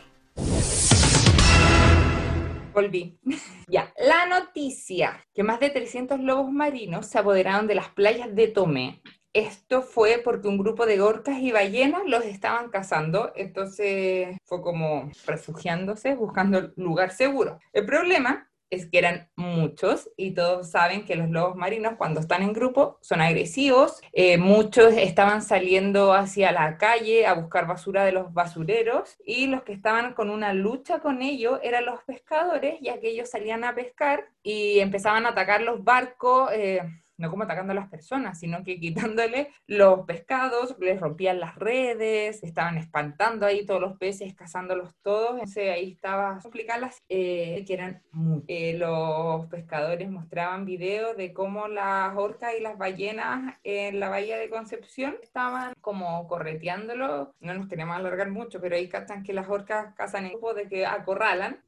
Volví. ya, la noticia, que más de 300 lobos marinos se apoderaron de las playas de Tomé. Esto fue porque un grupo de orcas y ballenas los estaban cazando, entonces fue como refugiándose, buscando lugar seguro. El problema es que eran muchos y todos saben que los lobos marinos cuando están en grupo son agresivos. Eh, muchos estaban saliendo hacia la calle a buscar basura de los basureros y los que estaban con una lucha con ellos eran los pescadores, ya que ellos salían a pescar y empezaban a atacar los barcos. eh, no como atacando a las personas, sino que quitándole los pescados, les rompían las redes, estaban espantando ahí todos los peces, cazándolos todos. Entonces ahí estaba explicarlas eh, que eran eh, los pescadores mostraban videos de cómo las orcas y las ballenas en la bahía de Concepción estaban como correteándolo. No nos queremos alargar mucho, pero ahí cachan que las orcas cazan en grupo de que acorralan.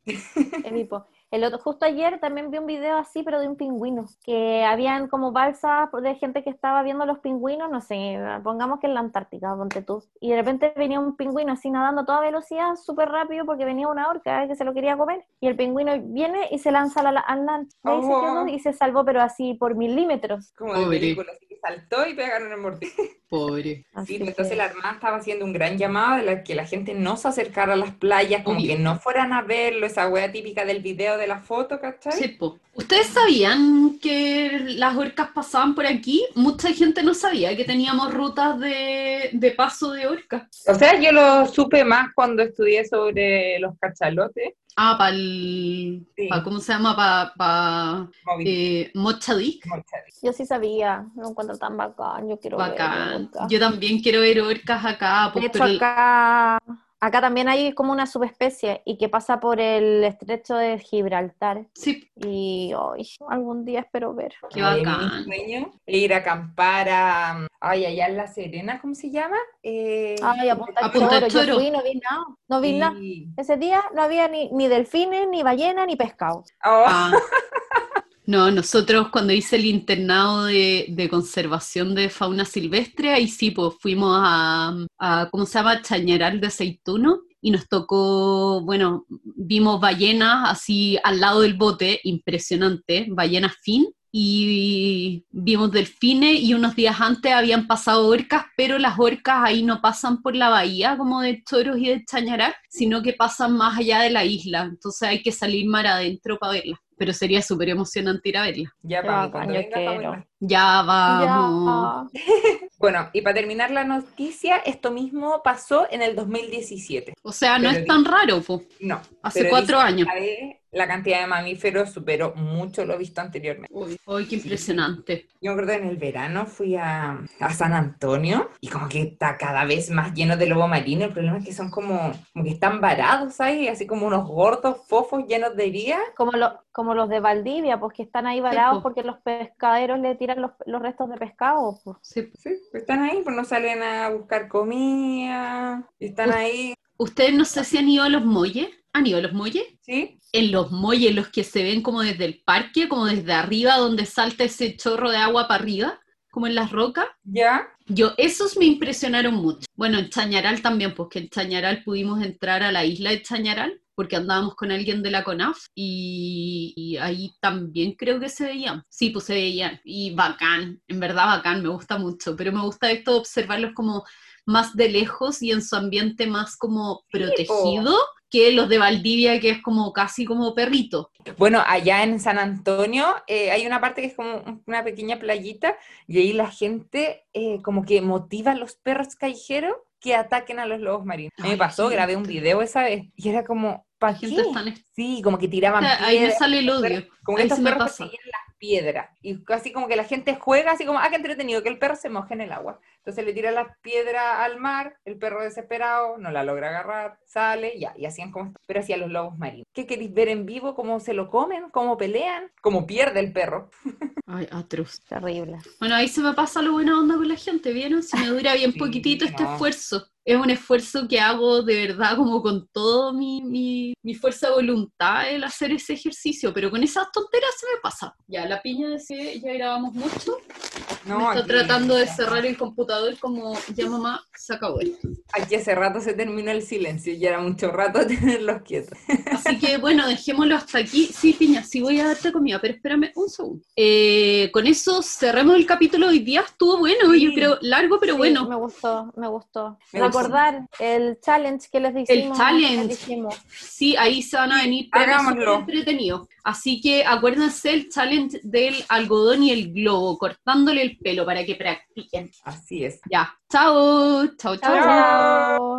Edipo. El otro, justo ayer también vi un video así, pero de un pingüino, que habían como balsas de gente que estaba viendo los pingüinos, no sé, pongamos que en la Antártica, ponte tú, y de repente venía un pingüino así nadando a toda velocidad, súper rápido, porque venía una orca eh, que se lo quería comer, y el pingüino viene y se lanza a la, al lancha, y ahí se Oh. quedó y se salvó, pero así por milímetros. Como de película, así que saltó y pegaron el mordido. Pobre. Así entonces la Armada estaba haciendo un gran llamado de la que la gente no se acercara a las playas, como Obvio. que no fueran a verlo, esa wea típica del video de la foto, ¿cachai? Sí, po. ¿Ustedes sabían que las orcas pasaban por aquí? Mucha gente no sabía que teníamos rutas de, de paso de orcas. O sea, yo lo supe más cuando estudié sobre los cachalotes. Ah, para el... Sí. ¿Cómo se llama? Para pa, eh, Mochadic. Yo sí sabía, lo encuentro tan bacán, yo quiero ver Bacán. orcas. Yo también quiero ver orcas acá. De pues, hecho, pero el- acá, acá también hay como una subespecie y que pasa por el estrecho de Gibraltar. Sí, Y hoy algún día espero ver. qué bacán. Mi sueño ir a acampar a... Ay, allá en La Serena, ¿cómo se llama? Eh, Ay, a Punta A Punta Choro, Choro. yo fui, no vi nada, no vi nada. Ese día no había ni, ni delfines, ni ballenas, ni pescado. Oh, Ah. No, nosotros cuando hice el internado de, conservación de fauna silvestre, ahí sí, pues fuimos a, ¿cómo se llama? Chañaral de Aceituno y nos tocó, bueno, vimos ballenas así al lado del bote, impresionante, ballenas fin, y vimos delfines y unos días antes habían pasado orcas, pero las orcas ahí no pasan por la bahía como de Toros y de Chañaral, sino que pasan más allá de la isla, entonces hay que salir mar adentro para verlas, pero sería súper emocionante ir a verlas. ya para cuando venga, Ya vamos. Ya. Bueno, y para terminar la noticia, esto mismo pasó en el 2017. O sea, no Pero es tan raro, po. No. Hace cuatro años. La cantidad de mamíferos superó mucho lo visto anteriormente. Uy, uy, qué impresionante. Yo me acuerdo en el verano fui a, a San Antonio y como que está cada vez más lleno de lobo marino. El problema es que son como, como que están varados ahí, así como unos gordos fofos llenos de herida. Como, lo- como los de Valdivia, pues que están ahí varados po. porque los pescaderos le tiran los, los restos de pescado. pues. Sí. Sí, están ahí, pues no salen a buscar comida. Están ahí, ¿Ustedes no sé si han ido a los muelles? ¿Han ido a los muelles? ¿sí? En los muelles, los que se ven como desde el parque, como desde arriba, donde salta ese chorro de agua para arriba, como en las rocas. ¿Ya? Yo, esos me impresionaron mucho. Bueno, en Chañaral también, porque en Chañaral pudimos entrar a la isla de Chañaral, porque andábamos con alguien de la CONAF, y, y ahí también creo que se veían. Sí, pues se veían. Y bacán, en verdad bacán, me gusta mucho, pero me gusta esto de observarlos como más de lejos y en su ambiente más como protegido, que los de Valdivia, que es como casi como perrito. Bueno, allá en San Antonio eh, hay una parte que es como un- una pequeña playita y ahí la gente eh, como que motiva a los perros callejeros que ataquen a los lobos marinos. Me pasó, grabé un video esa vez y era como. Gente en- Sí, como que tiraban Ahí me piedras. sale el odio. Como que Ahí estos sí me perros pasa. persiguen las piedras. Y casi como que la gente juega así como, ah, qué entretenido, que el perro se moje en el agua. Entonces le tira las piedras al mar, el perro desesperado no la logra agarrar, sale, ya, y hacían como, pero hacían los lobos marinos. ¿Qué queréis ver en vivo? ¿Cómo se lo comen? ¿Cómo pelean? ¿Cómo pierde el perro? Ay, atroz. Terrible. Bueno, ahí se me pasa lo buena onda con la gente, ¿vieron? Si me dura bien Sí, poquitito este no. esfuerzo. Es un esfuerzo que hago de verdad como con todo mi, mi, mi fuerza de voluntad el hacer ese ejercicio, pero con esas tonteras se me pasa. Ya, la piña decía, ya grabamos mucho. No, me está aquí- tratando de cerrar el computador como, ya mamá, se acabó esto. Aquí hace rato se terminó el silencio y ya era mucho rato tenerlos quietos. Así que bueno, dejémoslo hasta aquí. Sí, Piña, sí voy a darte comida, pero espérame un segundo. Eh, con eso cerremos el capítulo de hoy día. Estuvo bueno, Sí. yo creo, largo, pero Sí, bueno. Me gustó, me gustó. Me Recordar el challenge que les dijimos. challenge. les dijimos. Sí, ahí se van a venir hagámoslo. entretenidos. Así que acuérdense el challenge del algodón y el globo, cortándole el pelo para que practiquen. Así es. Ya. Chao. Chao, chao. Chao, chao.